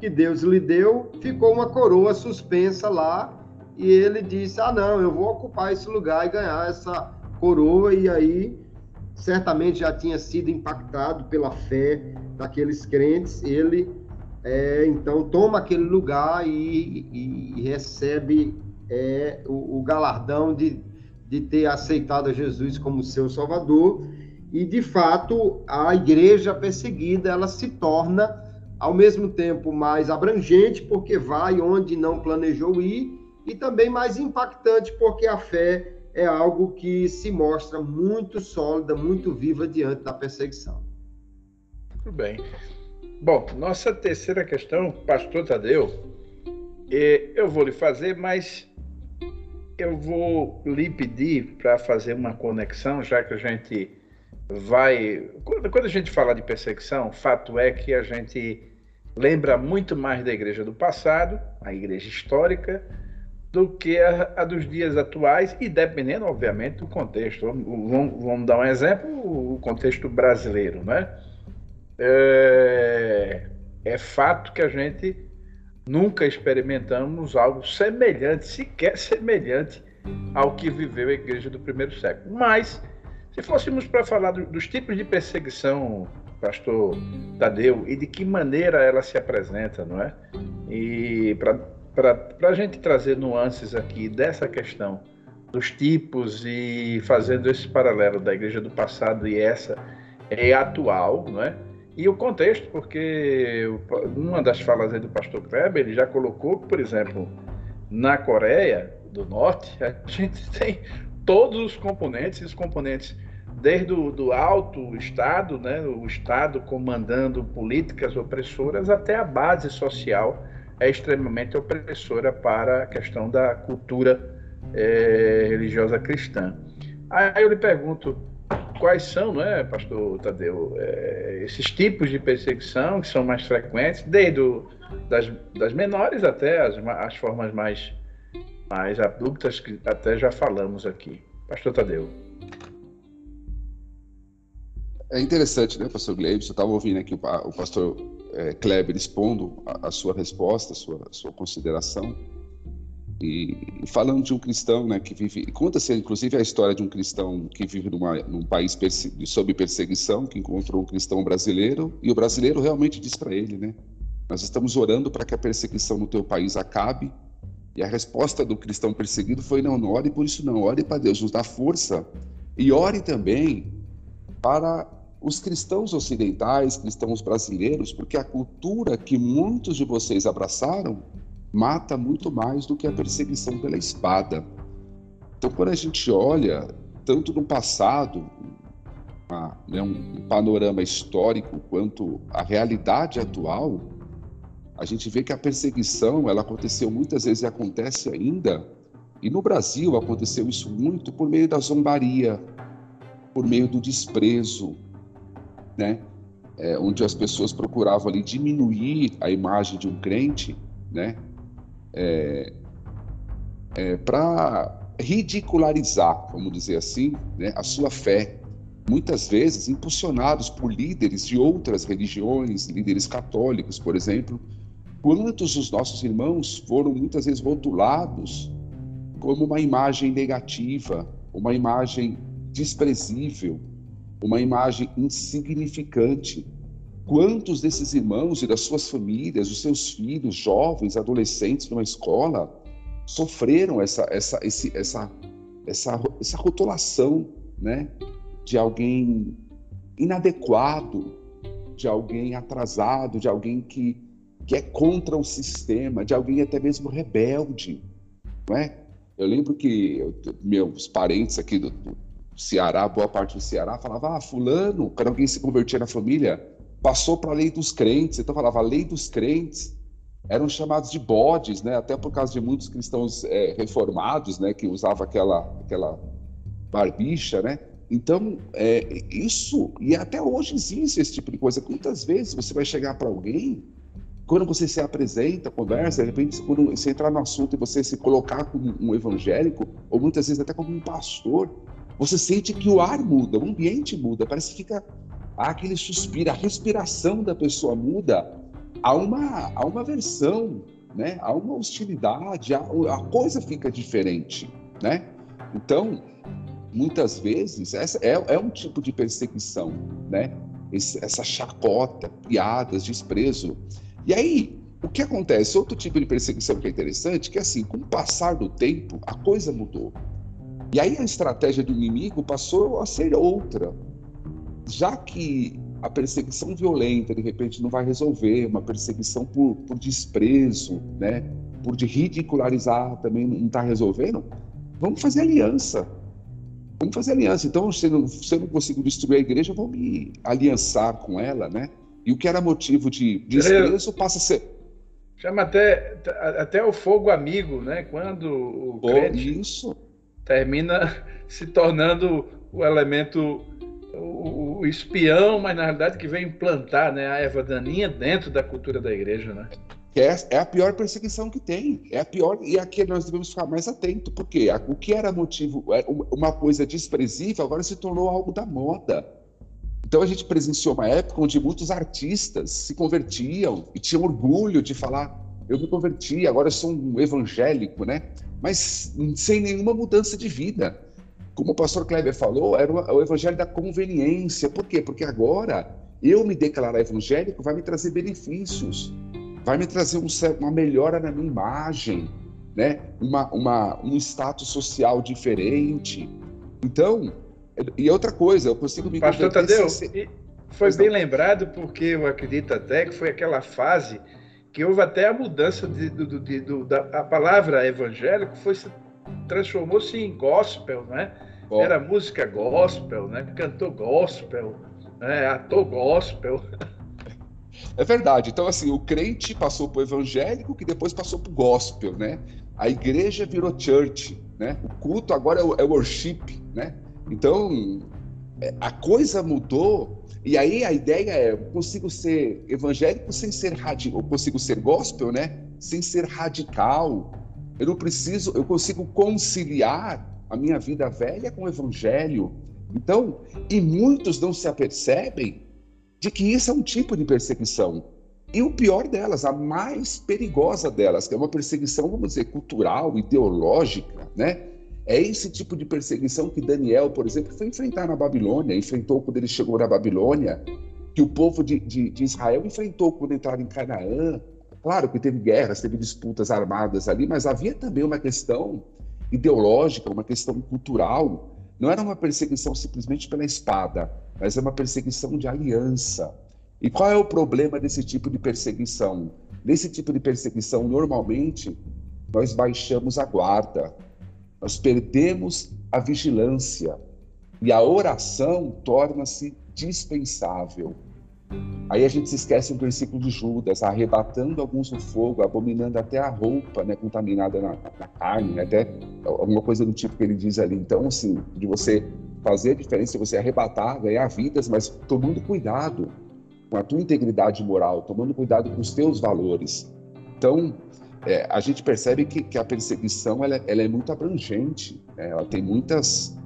que Deus lhe deu, ficou uma coroa suspensa lá e ele disse: Ah, não, eu vou ocupar esse lugar e ganhar essa coroa. E aí, certamente já tinha sido impactado pela fé daqueles crentes. Ele é, então toma aquele lugar e, e, recebe é, o, o, galardão de, de ter aceitado a Jesus como seu Salvador. E de fato, a igreja perseguida ela se torna ao mesmo tempo mais abrangente, porque vai onde não planejou ir e também mais impactante, porque a fé é algo que se mostra muito sólida, muito viva diante da perseguição. Muito bem. Bom, nossa terceira questão, pastor Tadeu, é, eu vou lhe fazer, mas eu vou lhe pedir para fazer uma conexão, já que a gente vai. Quando a gente fala de perseguição, fato é que a gente lembra muito mais da igreja do passado, a igreja histórica, do que a, a, dos dias atuais e dependendo, obviamente, do contexto. Vamos, vamos dar um exemplo, o contexto brasileiro, né? É, é fato que a gente nunca experimentamos algo semelhante, sequer semelhante ao que viveu a igreja do primeiro século. Mas, se fôssemos para falar do, dos tipos de perseguição, pastor Tadeu, e de que maneira ela se apresenta, não é? E para a gente trazer nuances aqui dessa questão dos tipos e fazendo esse paralelo da igreja do passado e essa é atual, não é? E o contexto, porque uma das falas aí do pastor Kleber, ele já colocou, por exemplo, na Coreia do Norte, a gente tem todos os componentes, os componentes desde o do alto Estado, né, o Estado comandando políticas opressoras, até a base social é extremamente opressora para a questão da cultura é, religiosa cristã. Aí eu lhe pergunto, quais são, não é, pastor Tadeu, é, esses tipos de perseguição que são mais frequentes, desde o, das, das menores até as, as formas mais, mais abruptas que até já falamos aqui. Pastor Tadeu. É interessante, né, pastor Gleibson? Eu estava ouvindo aqui o, o pastor é, Kleber expondo a, a, sua resposta, a sua, a sua consideração. E, falando de um cristão né, que vive. Conta-se, inclusive, a história de um cristão que vive numa, num país perse sob perseguição, que encontrou um cristão brasileiro, e o brasileiro realmente diz para ele: né, Nós estamos orando para que a perseguição no teu país acabe. E a resposta do cristão perseguido foi: Não, não ore por isso, não. Ore para Deus, nos dá força. E ore também para os cristãos ocidentais, cristãos brasileiros, porque a cultura que muitos de vocês abraçaram mata muito mais do que a perseguição pela espada. Então, quando a gente olha, tanto no passado, uma, né, um panorama histórico, quanto a realidade atual, a gente vê que a perseguição ela aconteceu muitas vezes e acontece ainda. E no Brasil aconteceu isso muito por meio da zombaria, por meio do desprezo, né? É, onde as pessoas procuravam ali diminuir a imagem de um crente, né? É, é, para ridicularizar, vamos dizer assim, né, a sua fé, muitas vezes impulsionados por líderes de outras religiões, líderes católicos, por exemplo. Quantos dos nossos irmãos foram muitas vezes rotulados como uma imagem negativa, uma imagem desprezível, uma imagem insignificante, Quantos desses irmãos e das suas famílias, os seus filhos, jovens, adolescentes numa escola, sofreram essa, essa, esse, essa, essa, essa rotulação né, de alguém inadequado, de alguém atrasado, de alguém que, que é contra o sistema, de alguém até mesmo rebelde. Não é? Eu lembro que eu, meus parentes aqui do, do Ceará, boa parte do Ceará, falava: ah, Fulano, quando alguém se convertia na família, passou para a lei dos crentes. Então falava, a lei dos crentes eram chamados de bodes, né? Até por causa de muitos cristãos é, reformados, né? Que usavam aquela aquela barbicha, né? Então é, isso e até hoje existe esse tipo de coisa. Quantas vezes você vai chegar para alguém quando você se apresenta, conversa, de repente, quando você entrar no assunto e você se colocar como um evangélico, ou muitas vezes até como um pastor, você sente que o ar muda, o ambiente muda, parece que fica há aquele suspiro, a respiração da pessoa muda, há uma, há uma versão, né? há uma hostilidade, a coisa fica diferente. Né? Então, muitas vezes, essa é, é um tipo de perseguição, né? Esse, essa chacota, piadas, desprezo. E aí, o que acontece? Outro tipo de perseguição que é interessante, que é assim, com o passar do tempo, a coisa mudou. E aí a estratégia do inimigo passou a ser outra já que a perseguição violenta de repente não vai resolver, uma perseguição por, por desprezo, né, por de ridicularizar também não está resolvendo, vamos fazer aliança. Vamos fazer aliança. Então, se, não, se eu não consigo destruir a igreja, vou me aliançar com ela, né? E o que era motivo de desprezo passa a ser. Chama até, até o fogo amigo, né? Quando o crente isso. termina se tornando o elemento o, o, espião, mas na realidade que vem implantar né, a Eva daninha dentro da cultura da igreja, né? É, é a pior perseguição que tem. É a pior, e aqui nós devemos ficar mais atentos, porque o que era motivo, é, uma coisa desprezível, agora se tornou algo da moda. Então a gente presenciou uma época onde muitos artistas se convertiam e tinham orgulho de falar: eu me converti, agora eu sou um evangélico, né? Mas sem nenhuma mudança de vida como o pastor Kleber falou, era o evangelho da conveniência. Por quê? Porque agora eu me declarar evangélico vai me trazer benefícios. vai me trazer um, uma melhora na minha imagem, né? Uma, uma, um status social diferente. Então, e outra coisa, eu consigo me Pastor Tadeu, sem... foi bem lembrado porque eu acredito até que foi aquela fase que houve até a mudança de, do, de, do, da a palavra evangélico foi transformou-se em gospel, né? Era música gospel, né? Cantor gospel, né? ator gospel. É verdade. Então, assim, o crente passou para o evangélico, que depois passou para o gospel, né? A igreja virou church, né? O culto agora é, é worship, né? Então, é, a coisa mudou. E aí a ideia é, eu consigo ser evangélico sem ser radical, eu consigo ser gospel, né? Sem ser radical. Eu não preciso, eu consigo conciliar a minha vida velha com o evangelho. Então, e muitos não se apercebem de que isso é um tipo de perseguição. E o pior delas, a mais perigosa delas, que é uma perseguição, vamos dizer, cultural, ideológica, né? É esse tipo de perseguição que Daniel, por exemplo, foi enfrentar na Babilônia, enfrentou quando ele chegou na Babilônia, que o povo de, de, de Israel enfrentou quando entraram em Canaã. Claro que teve guerras, teve disputas armadas ali, mas havia também uma questão ideológica, uma questão cultural. Não era uma perseguição simplesmente pela espada, mas é uma perseguição de aliança. E qual é o problema desse tipo de perseguição? Nesse tipo de perseguição, normalmente, nós baixamos a guarda, nós perdemos a vigilância e a oração torna-se dispensável. Aí a gente se esquece do versículo de Judas, arrebatando alguns no fogo, abominando até a roupa né, contaminada na, na carne, né, até alguma coisa do tipo que ele diz ali. Então, assim, de você fazer a diferença, você arrebatar, ganhar vidas, mas tomando cuidado com a tua integridade moral, tomando cuidado com os teus valores. Então, é, a gente percebe que, que a perseguição ela, ela, é muito abrangente, né? ela tem muitas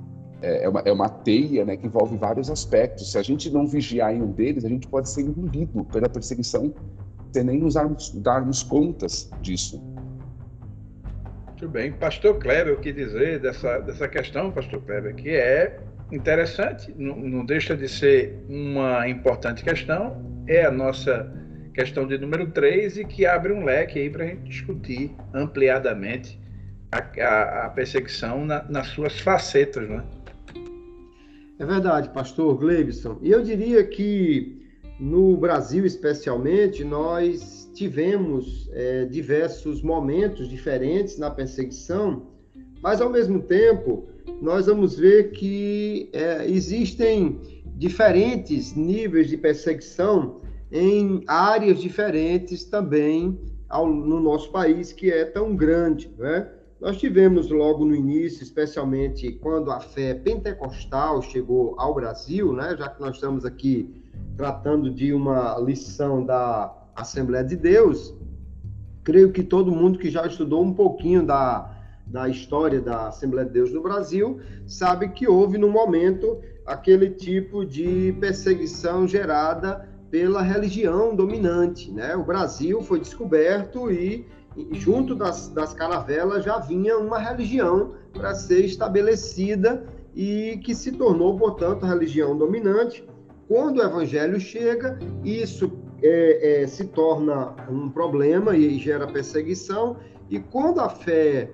é, é, uma, é uma teia né, que envolve vários aspectos. Se a gente não vigiar em um deles, a gente pode ser engolido pela perseguição sem nem nos darmos, darmos contas disso. Muito bem. Pastor Kleber, o que dizer dessa, dessa questão, Pastor Kleber, que é interessante, não, não deixa de ser uma importante questão, é a nossa questão de número 3 e que abre um leque aí para a gente discutir ampliadamente a, a, a perseguição na, nas suas facetas, né? É verdade, pastor Gleibson. E eu diria que no Brasil, especialmente, nós tivemos é, diversos momentos diferentes na perseguição, mas ao mesmo tempo nós vamos ver que é, existem diferentes níveis de perseguição em áreas diferentes também ao, no nosso país, que é tão grande, né? Nós tivemos logo no início, especialmente quando a fé pentecostal chegou ao Brasil, né, já que nós estamos aqui tratando de uma lição da Assembleia de Deus, creio que todo mundo que já estudou um pouquinho da, da história da Assembleia de Deus no Brasil sabe que houve no momento aquele tipo de perseguição gerada pela religião dominante, né? O Brasil foi descoberto e junto das, das caravelas já vinha uma religião para ser estabelecida e que se tornou, portanto, a religião dominante. Quando o evangelho chega, isso é, é, se torna um problema e gera perseguição. E quando a fé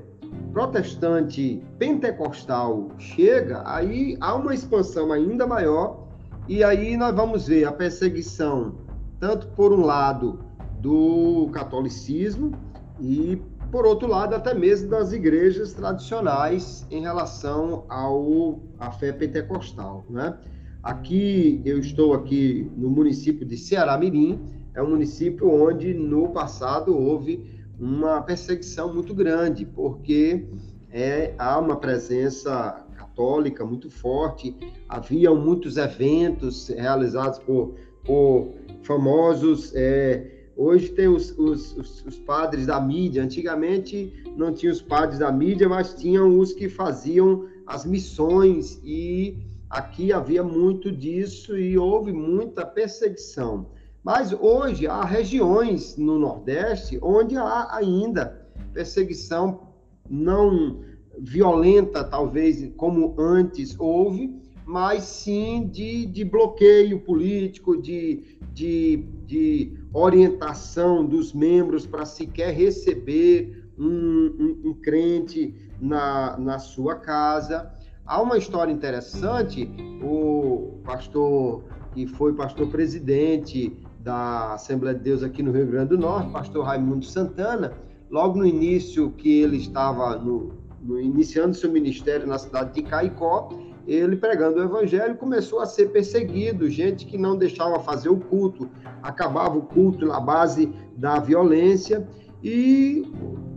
protestante pentecostal chega, aí há uma expansão ainda maior. E aí nós vamos ver a perseguição, tanto por um lado do catolicismo, e, por outro lado, até mesmo das igrejas tradicionais em relação ao, à fé pentecostal. Né? Aqui, eu estou aqui no município de Ceará Mirim, é um município onde no passado houve uma perseguição muito grande, porque é, há uma presença católica muito forte, haviam muitos eventos realizados por, por famosos é, Hoje tem os, os, os, os, padres da mídia. Antigamente não tinha os padres da mídia, mas tinham os que faziam as missões e aqui havia muito disso e houve muita perseguição. Mas hoje há regiões no Nordeste onde há ainda perseguição não violenta, talvez como antes houve, mas sim de, de bloqueio político, de, de, de orientação dos membros para sequer receber um, um, um crente na, na sua casa. Há uma história interessante, o pastor que foi pastor presidente da Assembleia de Deus aqui no Rio Grande do Norte, pastor Raimundo Santana, logo no início que ele estava no, no, iniciando seu ministério na cidade de Caicó, ele pregando o evangelho começou a ser perseguido, gente que não deixava fazer o culto, acabava o culto na base da violência e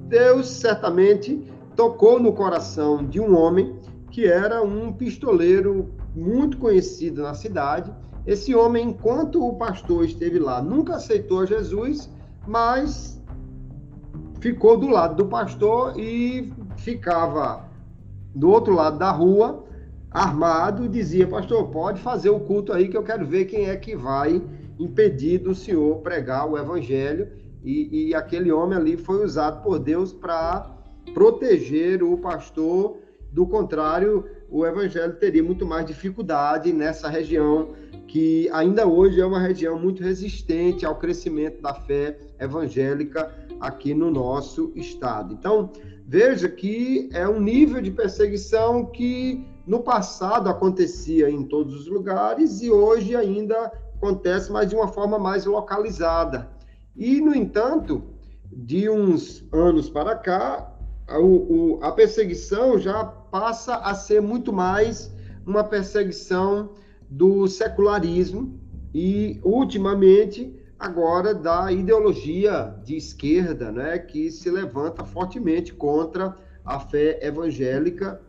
Deus certamente tocou no coração de um homem que era um pistoleiro muito conhecido na cidade. Esse homem, enquanto o pastor esteve lá, nunca aceitou Jesus, mas ficou do lado do pastor e ficava do outro lado da rua, armado, e dizia: Pastor, pode fazer o culto aí que eu quero ver quem é que vai impedir do senhor pregar o evangelho. E, e aquele homem ali foi usado por Deus para proteger o pastor. Do contrário, o evangelho teria muito mais dificuldade nessa região que ainda hoje é uma região muito resistente ao crescimento da fé evangélica aqui no nosso estado. Então, veja que é um nível de perseguição que no passado acontecia em todos os lugares e hoje ainda acontece, mas de uma forma mais localizada. E, no entanto, de uns anos para cá, a, o, a perseguição já passa a ser muito mais uma perseguição do secularismo e, ultimamente, agora da ideologia de esquerda, né, que se levanta fortemente contra a fé evangélica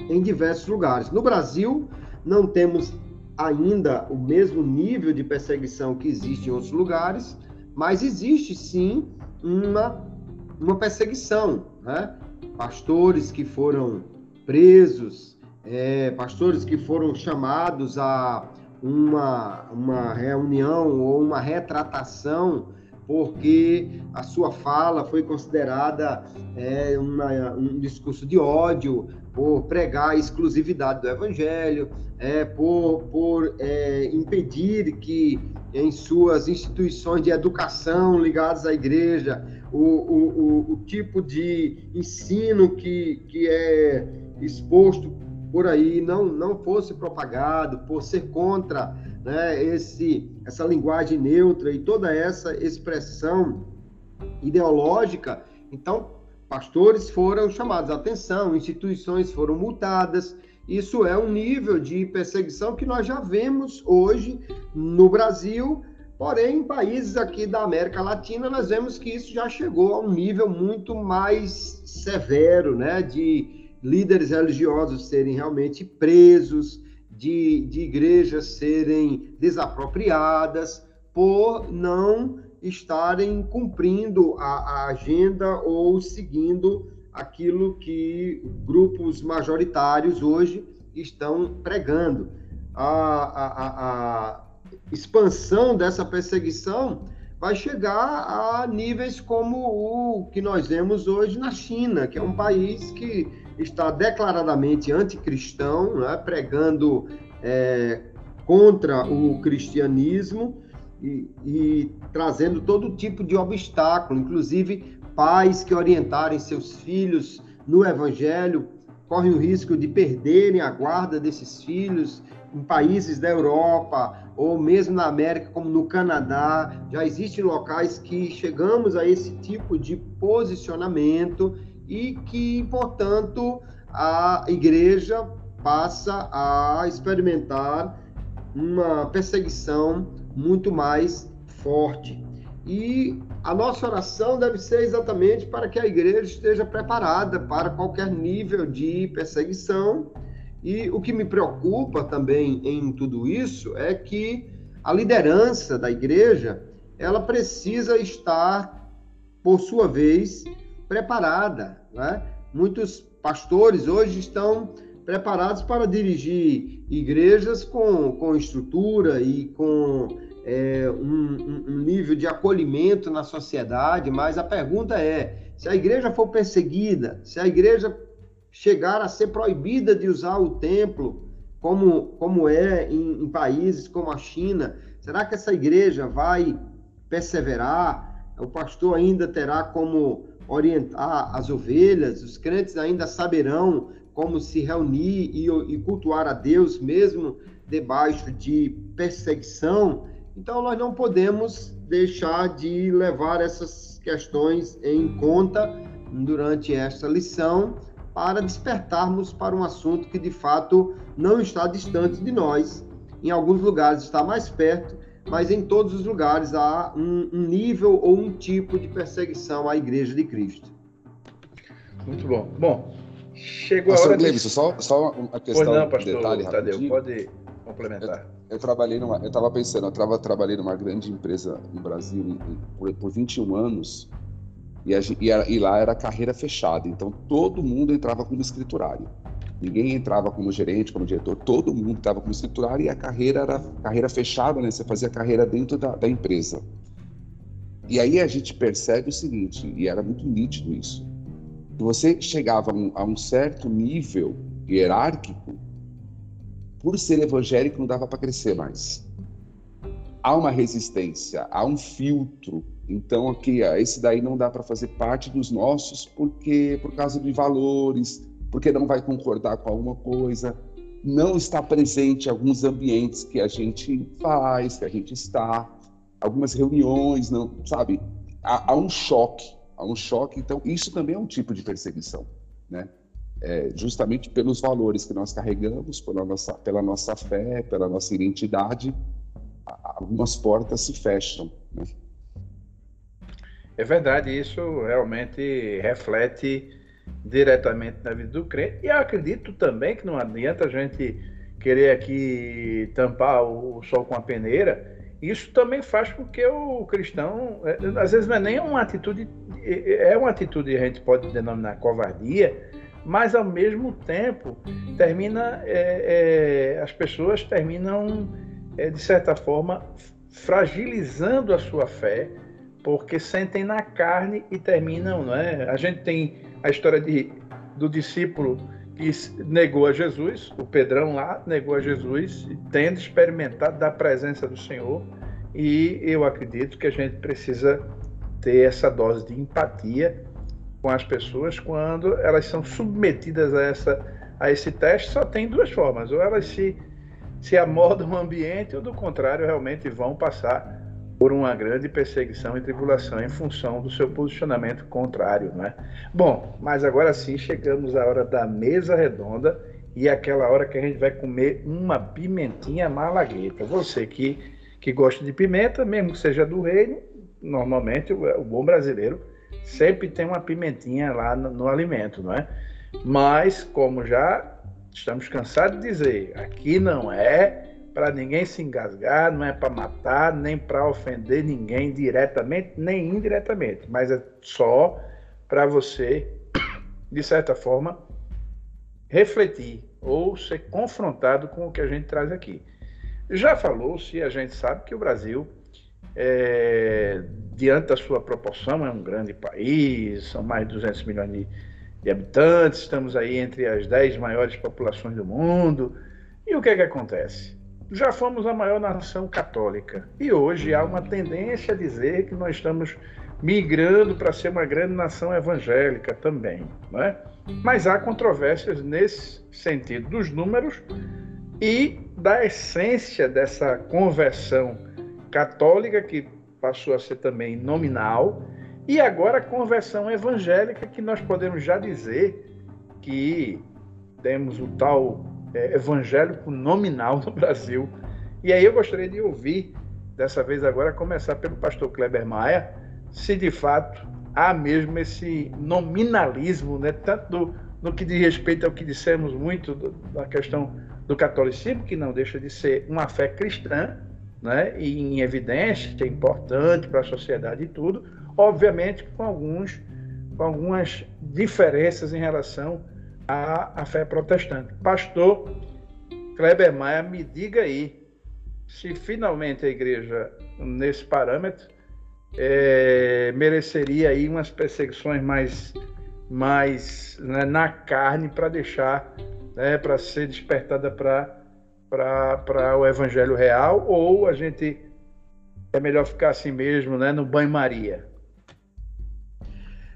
em diversos lugares. No Brasil, não temos ainda o mesmo nível de perseguição que existe em outros lugares, mas existe sim uma, uma perseguição, né? Pastores que foram presos, é, pastores que foram chamados a uma, uma reunião ou uma retratação porque a sua fala foi considerada é, uma, um discurso de ódio, por pregar a exclusividade do evangelho, é, por, por é, impedir que em suas instituições de educação ligadas à igreja, o, o, o, o tipo de ensino que, que é exposto por aí não, não fosse propagado, por ser contra né, esse, essa linguagem neutra e toda essa expressão ideológica, então pastores foram chamados. À atenção, instituições foram multadas. Isso é um nível de perseguição que nós já vemos hoje no Brasil, porém, em países aqui da América Latina, nós vemos que isso já chegou a um nível muito mais severo, né, de líderes religiosos serem realmente presos, de, de igrejas serem desapropriadas por não estarem cumprindo a, a agenda ou seguindo aquilo que grupos majoritários hoje estão pregando. A, a, a, expansão dessa perseguição vai chegar a níveis como o que nós vemos hoje na China, que é um país que está declaradamente anticristão, né, pregando é, contra o cristianismo e, e, trazendo todo tipo de obstáculo, inclusive pais que orientarem seus filhos no evangelho correm o risco de perderem a guarda desses filhos em países da Europa ou mesmo na América, como no Canadá. Já existem locais que chegamos a esse tipo de posicionamento e que, portanto, a igreja passa a experimentar uma perseguição muito mais forte. E a nossa oração deve ser exatamente para que a igreja esteja preparada para qualquer nível de perseguição. E o que me preocupa também em tudo isso é que a liderança da igreja, ela precisa estar, por sua vez, preparada. Né? Muitos pastores hoje estão preparados para dirigir igrejas com, com estrutura e com é, um, um, nível de acolhimento na sociedade, mas a pergunta é: se a igreja for perseguida, se a igreja chegar a ser proibida de usar o templo, como, como é em, em países como a China? Será que essa igreja vai perseverar? O pastor ainda terá como orientar as ovelhas? Os crentes ainda saberão como se reunir e, e cultuar a Deus mesmo debaixo de perseguição? Então, nós não podemos deixar de levar essas questões em conta durante esta lição para despertarmos para um assunto que de fato não está distante de nós. Em alguns lugares está mais perto, mas em todos os lugares há um, um nível ou um tipo de perseguição à Igreja de Cristo. Muito bom. Bom, chegou pastor a hora Gleibson, de... só, só uma questão, pois não, pastor, um detalhe Tadeu, rapidinho. pode complementar. Eu, eu trabalhei numa, eu estava pensando, eu tava, trabalhei numa grande empresa no Brasil por, por 21 anos e, a, e, a, e lá era carreira fechada, então todo mundo entrava como escriturário. Ninguém entrava como gerente, como diretor, todo mundo estava como escriturário e a carreira era carreira fechada, né? Você fazia carreira dentro da, da empresa. E aí a gente percebe o seguinte, e era muito nítido isso, que você chegava a um, a um certo nível hierárquico, por ser evangélico não dava para crescer mais. Há uma resistência, há um filtro. Então aqui, esse daí não dá para fazer parte dos nossos porque por causa de valores, porque não vai concordar com alguma coisa, não está presente em alguns ambientes que a gente faz, que a gente está, algumas reuniões, não, sabe? Há, há um choque, há um choque. Então isso também é um tipo de perseguição, né? É, justamente pelos valores que nós carregamos, pela nossa, pela nossa fé, pela nossa identidade, algumas portas se fecham. Né? É verdade, isso realmente reflete diretamente na vida do crente. E acredito também que não adianta a gente querer aqui tampar o sol com a peneira. Isso também faz com que o cristão, é, às vezes não é nem uma atitude, é uma atitude a gente pode denominar covardia, mas ao mesmo tempo termina, é, é, as pessoas terminam é, de certa forma fragilizando a sua fé, porque sentem na carne e terminam, não é? A gente tem a história de, do discípulo que negou a Jesus, o Pedrão lá negou a Jesus, tendo experimentado da presença do Senhor. E eu acredito que a gente precisa ter essa dose de empatia com as pessoas quando elas são submetidas a, essa, a esse teste. Só tem duas formas: ou elas se, se amodam o ambiente, ou do contrário, realmente vão passar por uma grande perseguição e tribulação em função do seu posicionamento contrário, né? Bom, mas agora sim chegamos à hora da mesa redonda e aquela hora que a gente vai comer uma pimentinha malagueta. Você que, que gosta de pimenta, mesmo que seja do reino, normalmente o, o bom brasileiro sempre tem uma pimentinha lá no, no alimento, não é? Mas, como já estamos cansados de dizer, aqui não é para ninguém se engasgar, não é para matar, nem para ofender ninguém diretamente, nem indiretamente, mas é só para você, de certa forma, refletir ou ser confrontado com o que a gente traz aqui. Já falou-se, a gente sabe que o Brasil, é, diante da sua proporção, é um grande país, são mais de 200 milhões de, de habitantes, estamos aí entre as 10 maiores populações do mundo. E o que é que acontece? já fomos a maior nação católica e hoje há uma tendência a dizer que nós estamos migrando para ser uma grande nação evangélica também, é? Mas há controvérsias nesse sentido dos números e da essência dessa conversão católica que passou a ser também nominal e agora a conversão evangélica que nós podemos já dizer que temos o tal é, evangélico nominal no Brasil. E aí eu gostaria de ouvir, dessa vez agora, começar pelo pastor Kleber Maia, se de fato há mesmo esse nominalismo, né, tanto no que diz respeito ao que dissemos muito da questão do catolicismo, que não deixa de ser uma fé cristã, né, em evidência, é importante para a sociedade e tudo, obviamente com alguns com algumas diferenças em relação a, a fé protestante. Pastor Kleber Maia, me diga aí se finalmente a igreja, nesse parâmetro, é, mereceria aí umas perseguições mais, mais né, na carne para deixar, né, para ser despertada para para o evangelho real ou a gente é melhor ficar assim mesmo, né, no banho-maria?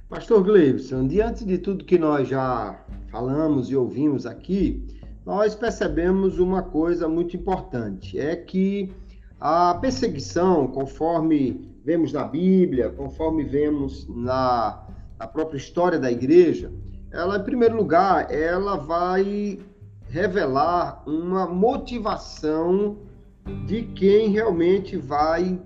Pastor Gleibson, diante de tudo que nós já falamos e ouvimos aqui, nós percebemos uma coisa muito importante, é que a perseguição, conforme vemos na Bíblia, conforme vemos na, na própria história da igreja, ela, em primeiro lugar, ela vai revelar uma motivação de quem realmente vai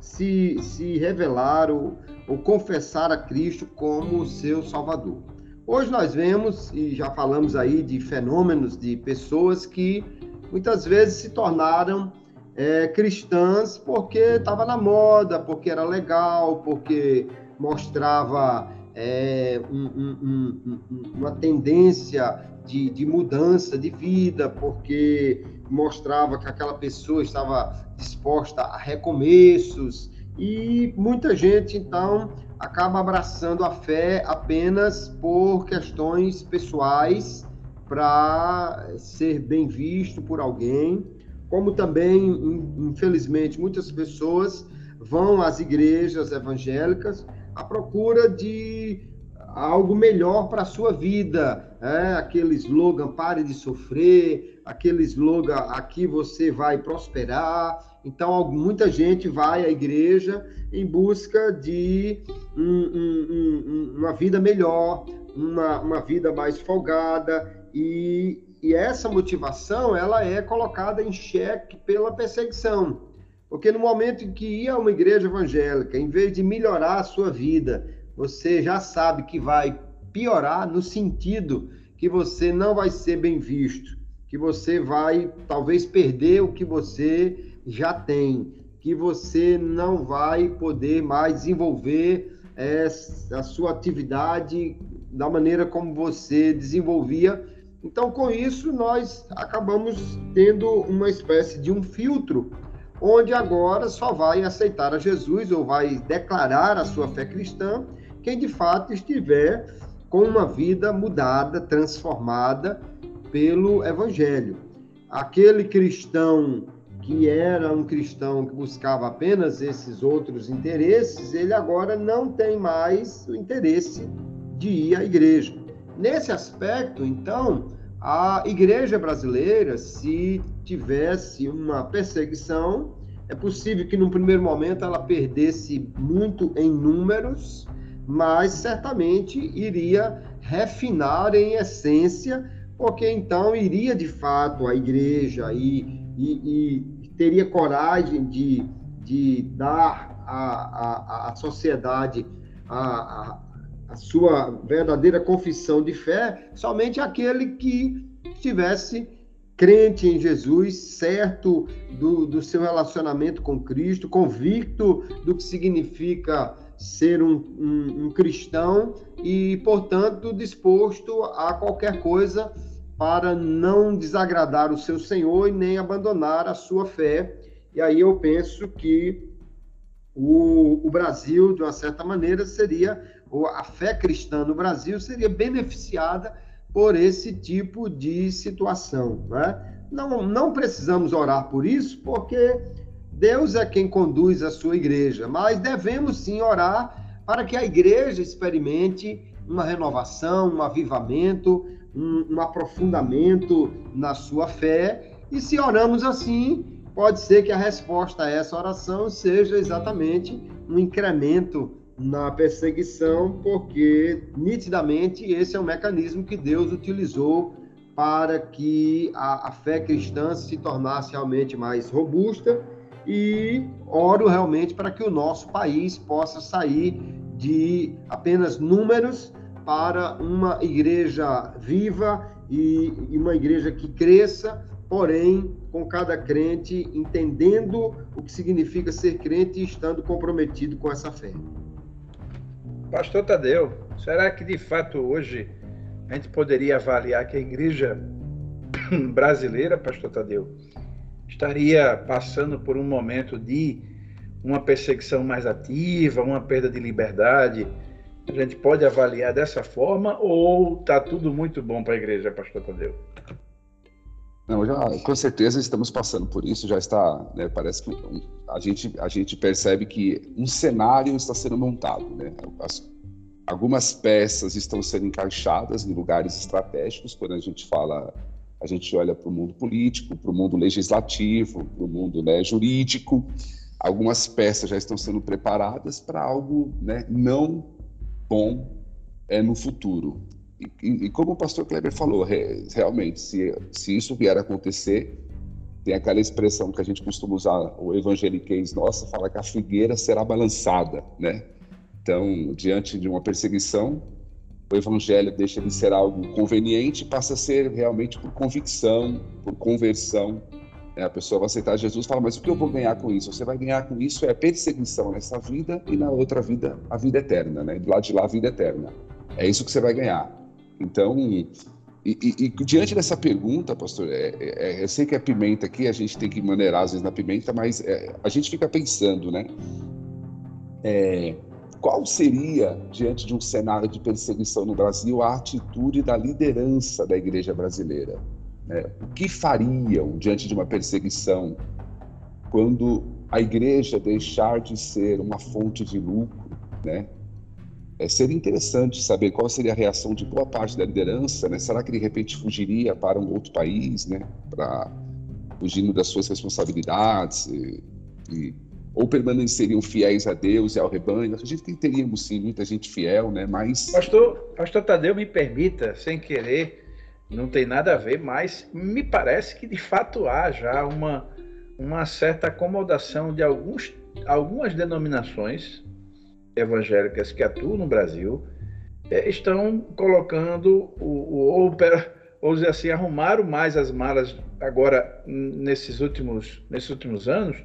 se, se revelar ou, ou confessar a Cristo como seu Salvador. Hoje nós vemos, e já falamos aí de fenômenos de pessoas que muitas vezes se tornaram é, cristãs porque estava na moda, porque era legal, porque mostrava é, um, um, um, uma tendência de, de, mudança de vida, porque mostrava que aquela pessoa estava disposta a recomeços, e muita gente, então, acaba abraçando a fé apenas por questões pessoais, para ser bem visto por alguém, como também, infelizmente, muitas pessoas vão às igrejas evangélicas à procura de algo melhor para a sua vida. É? Aquele slogan, pare de sofrer, aquele slogan, aqui você vai prosperar. Então, muita gente vai à igreja em busca de um, um, um, uma vida melhor, uma, uma vida mais folgada, e, e essa motivação ela é colocada em xeque pela perseguição. Porque no momento em que ir a uma igreja evangélica, em vez de melhorar a sua vida, você já sabe que vai piorar no sentido que você não vai ser bem visto, que você vai talvez perder o que você já tem, que você não vai poder mais desenvolver é, a sua atividade da maneira como você desenvolvia. Então, com isso, nós acabamos tendo uma espécie de um filtro onde agora só vai aceitar a Jesus ou vai declarar a sua fé cristã quem de fato estiver com uma vida mudada, transformada pelo Evangelho. Aquele cristão que era um cristão que buscava apenas esses outros interesses, ele agora não tem mais o interesse de ir à igreja. Nesse aspecto, então, a igreja brasileira, se tivesse uma perseguição, é possível que no primeiro momento ela perdesse muito em números, mas certamente iria refinar em essência, porque então iria de fato a igreja e, e, e teria coragem de, de dar à, sociedade a, a, a sua verdadeira confissão de fé somente aquele que estivesse crente em Jesus, certo do, do seu relacionamento com Cristo, convicto do que significa ser um, um, um cristão e, portanto, disposto a qualquer coisa para não desagradar o seu Senhor e nem abandonar a sua fé. E aí eu penso que o, o Brasil, de uma certa maneira, seria, ou a fé cristã no Brasil seria beneficiada por esse tipo de situação. Né? Não, não precisamos orar por isso, porque Deus é quem conduz a sua igreja, mas devemos sim orar para que a igreja experimente uma renovação, um avivamento, um, um aprofundamento na sua fé. E se oramos assim, pode ser que a resposta a essa oração seja exatamente um incremento na perseguição, porque nitidamente esse é o mecanismo que Deus utilizou para que a, a fé cristã se tornasse realmente mais robusta e oro realmente para que o nosso país possa sair de apenas números para uma igreja viva e, uma igreja que cresça, porém com cada crente entendendo o que significa ser crente e estando comprometido com essa fé. Pastor Tadeu, será que de fato hoje a gente poderia avaliar que a igreja brasileira, Pastor Tadeu, estaria passando por um momento de uma perseguição mais ativa, uma perda de liberdade? A gente pode avaliar dessa forma ou está tudo muito bom para a igreja, Pastor Tadeu? Não, já, com certeza estamos passando por isso, já está, né, parece que a gente, a gente percebe que um cenário está sendo montado, né? As, algumas peças estão sendo encaixadas em lugares estratégicos, quando a gente fala, a gente olha para o mundo político, para o mundo legislativo, para o mundo né, jurídico, algumas peças já estão sendo preparadas para algo né, não bom é, no futuro. E, e, como o pastor Kleber falou, re, realmente, se, se isso vier a acontecer, tem aquela expressão que a gente costuma usar, o evangeliquez nossa, fala que a figueira será balançada, né? Então, diante de uma perseguição, o evangelho deixa de ser algo conveniente passa a ser realmente por convicção, por conversão. É, a pessoa vai aceitar Jesus e fala, mas o que eu vou ganhar com isso? Você vai ganhar com isso é perseguição nessa vida e na outra vida, a vida eterna, né? Do lado de lá, a vida eterna. É isso que você vai ganhar. Então, e, e, e, diante dessa pergunta, pastor, é, é, eu sei que é pimenta aqui, a gente tem que maneirar às vezes na pimenta, mas é, a gente fica pensando, né? É, qual seria, diante de um cenário de perseguição no Brasil, a atitude da liderança da igreja brasileira? Né? O que fariam diante de uma perseguição quando a igreja deixar de ser uma fonte de lucro, né? É, seria interessante saber qual seria a reação de boa parte da liderança, né? Será que de repente fugiria para um outro país, né? Para fugindo das suas responsabilidades e, e, ou permaneceriam fiéis a Deus e ao rebanho? A gente teríamos sim muita gente fiel, né? Mas Pastor, Pastor Tadeu, me permita, sem querer, não tem nada a ver, mas me parece que de fato há já uma uma certa acomodação de alguns algumas denominações evangélicas que atuam no Brasil é, estão colocando o, o ou, ou dizer assim arrumaram mais as malas agora nesses últimos nesses últimos anos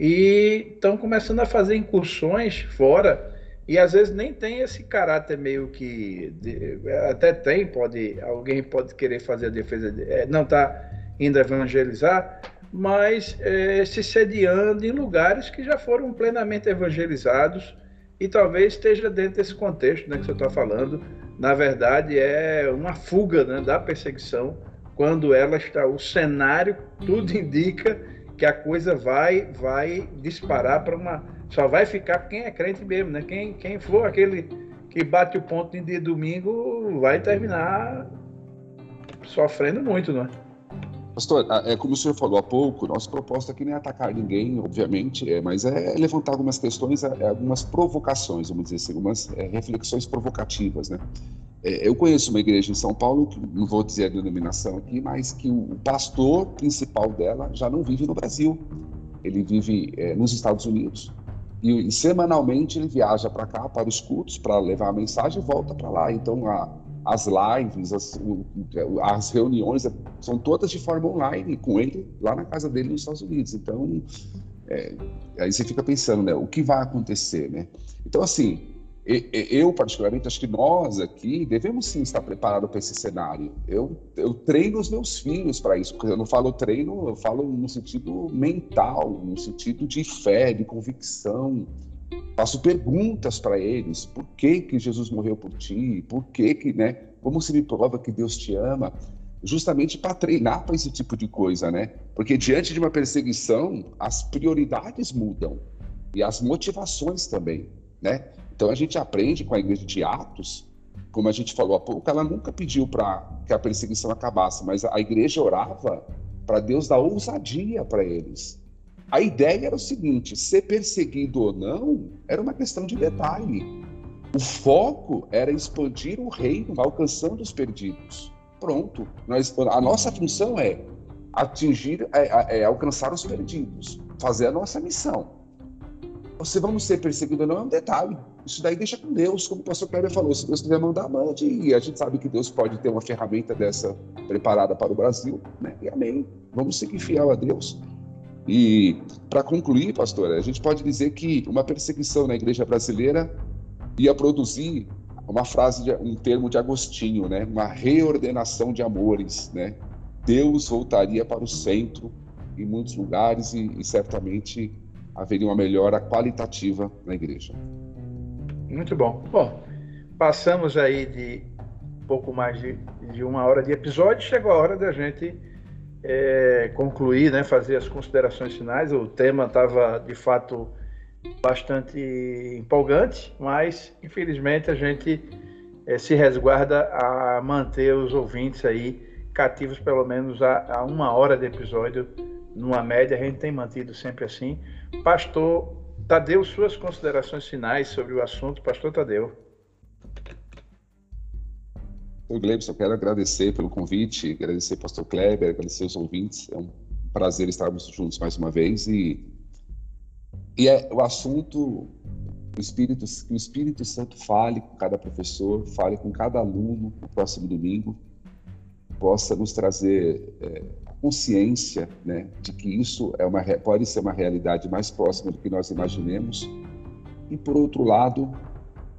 e estão começando a fazer incursões fora e às vezes nem tem esse caráter meio que de, até tem pode alguém pode querer fazer a defesa de, é, não está indo evangelizar mas é, se sediando em lugares que já foram plenamente evangelizados e talvez esteja dentro desse contexto né, que você está falando. Na verdade, é uma fuga né, da perseguição quando ela está. O cenário tudo indica que a coisa vai vai disparar para uma. Só vai ficar quem é crente mesmo, né? Quem, quem for aquele que bate o ponto em dia domingo vai terminar sofrendo muito, não é? Pastor, é como o senhor falou há pouco, nossa proposta aqui não é atacar ninguém, obviamente, é, mas é levantar algumas questões, é, algumas provocações, vamos dizer assim, algumas é, reflexões provocativas, né? É, eu conheço uma igreja em São Paulo, que não vou dizer a denominação aqui, mas que o pastor principal dela já não vive no Brasil. Ele vive é, nos Estados Unidos e, e semanalmente ele viaja para cá, para os cultos, para levar a mensagem e volta para lá. Então, a, as lives, as, as, reuniões são todas de forma online com ele lá na casa dele nos Estados Unidos. Então, é, aí você fica pensando, né, o que vai acontecer, né? Então, assim, eu particularmente acho que nós aqui devemos sim estar preparados para esse cenário. Eu, eu treino os meus filhos para isso, porque eu não falo treino, eu falo no sentido mental, no sentido de fé, de convicção, faço perguntas para eles: por que que Jesus morreu por ti? Por que que, né? Como se me prova que Deus te ama? Justamente para treinar para esse tipo de coisa, né? Porque diante de uma perseguição, as prioridades mudam e as motivações também, né? Então a gente aprende com a igreja de Atos, como a gente falou há pouco, ela nunca pediu para que a perseguição acabasse, mas a igreja orava para Deus dar ousadia para eles a ideia era o seguinte: ser perseguido ou não era uma questão de detalhe. O foco era expandir o reino, alcançando os perdidos. Pronto. Nós, a nossa função é atingir, é, é, é alcançar os perdidos, fazer a nossa missão. Se vamos ser perseguidos ou não é um detalhe. Isso daí deixa com Deus, como o pastor Kleber falou. Se Deus quiser mandar, mande. E a gente sabe que Deus pode ter uma ferramenta dessa preparada para o Brasil. Né? E amém. Vamos seguir fiel a Deus. E, para concluir, pastor, a gente pode dizer que uma perseguição na igreja brasileira ia produzir uma frase, de, um termo de Agostinho, né? uma reordenação de amores. Né? Deus voltaria para o centro em muitos lugares e, e certamente haveria uma melhora qualitativa na igreja. Muito bom. Bom, passamos aí de pouco mais de, de uma hora de episódio, chegou a hora da gente é, concluir, né, fazer as considerações finais. O tema estava, de fato, bastante empolgante, mas, infelizmente, a gente é, se resguarda a manter os ouvintes aí cativos pelo menos a, a uma hora de episódio, numa média, a gente tem mantido sempre assim. Pastor Tadeu, suas considerações finais sobre o assunto, Pastor Tadeu. Oi, Gleibson, quero agradecer pelo convite, agradecer pastor Kleber, agradecer os ouvintes. É um prazer estarmos juntos mais uma vez e, e é o assunto o Espírito, que o Espírito Santo fale com cada professor, fale com cada aluno no próximo domingo, possa nos trazer é, consciência né, de que isso é uma, pode ser uma realidade mais próxima do que nós imaginemos. E, por outro lado,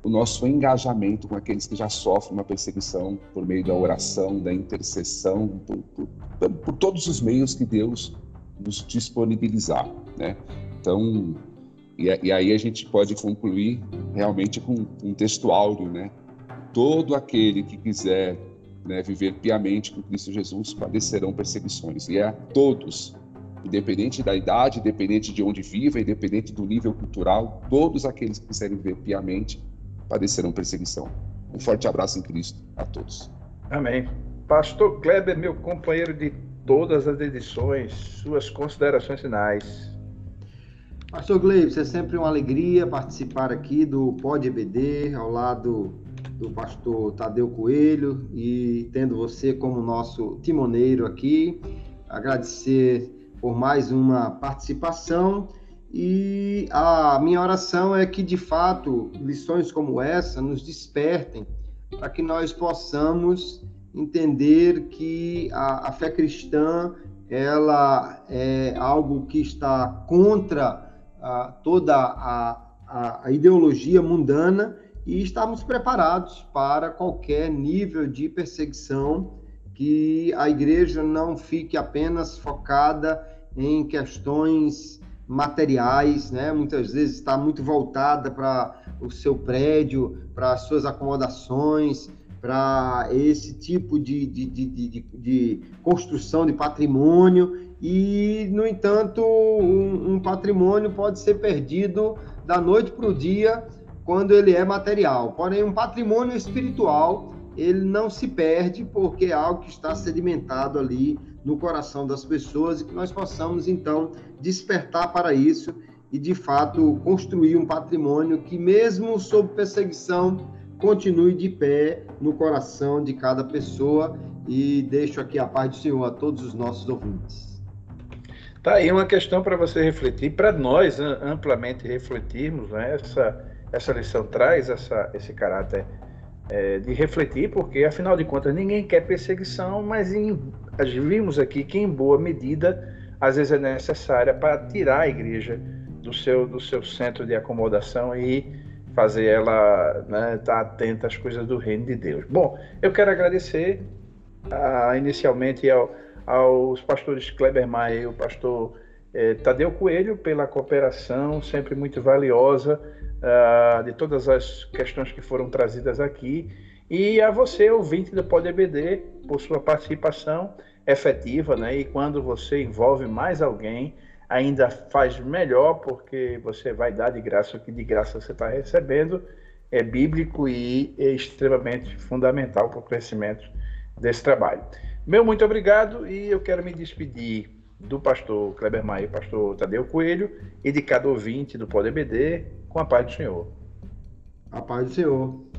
o nosso engajamento com aqueles que já sofrem uma perseguição por meio da oração, da intercessão, por, por, por todos os meios que Deus nos disponibilizar, né? Então, e, e, aí a gente pode concluir realmente com um texto áureo, né? Todo aquele que quiser né, viver piamente com Cristo Jesus padecerão perseguições. E é todos, independente da idade, independente de onde viva, independente do nível cultural, todos aqueles que quiserem viver piamente padecerão perseguição. Um forte abraço em Cristo a todos. Amém. Pastor Kleber, meu companheiro de todas as edições, suas considerações finais. Pastor Gleibs, é sempre uma alegria participar aqui do Pod EBD, ao lado do pastor Tadeu Coelho e tendo você como nosso timoneiro aqui. Agradecer por mais uma participação e a minha oração é que, de fato, lições como essa nos despertem para que nós possamos entender que a, a, fé cristã ela é algo que está contra a, toda a, a ideologia mundana e estamos preparados para qualquer nível de perseguição, que a igreja não fique apenas focada em questões materiais, né? Muitas vezes está muito voltada para o seu prédio, para as suas acomodações, para esse tipo de, de, de, de, construção de patrimônio e, no entanto, um, um patrimônio pode ser perdido da noite para o dia quando ele é material. Porém, um patrimônio espiritual ele não se perde porque é algo que está sedimentado ali no coração das pessoas e que nós possamos então despertar para isso e de fato construir um patrimônio que mesmo sob perseguição continue de pé no coração de cada pessoa e deixo aqui a paz do Senhor a todos os nossos ouvintes. Tá aí uma questão para você refletir, para nós amplamente refletirmos, né? essa, essa lição traz essa, esse caráter é, de refletir, porque afinal de contas ninguém quer perseguição, mas em, vimos aqui que em boa medida às vezes é necessária para tirar a igreja do seu, do seu centro de acomodação e fazer ela estar né, tá atenta às coisas do reino de Deus. Bom, eu quero agradecer uh, inicialmente ao, aos pastores Kleber Maia e o pastor eh, Tadeu Coelho pela cooperação sempre muito valiosa uh, de todas as questões que foram trazidas aqui e a você, ouvinte do Pode EBD, por sua participação efetiva, né? E quando você envolve mais alguém, ainda faz melhor, porque você vai dar de graça o que de graça você está recebendo, é bíblico e é extremamente fundamental para o crescimento desse trabalho. Meu muito obrigado e eu quero me despedir do pastor Kleber Maia e pastor Tadeu Coelho e de cada ouvinte do Pode EBD com a paz do Senhor. A paz do Senhor.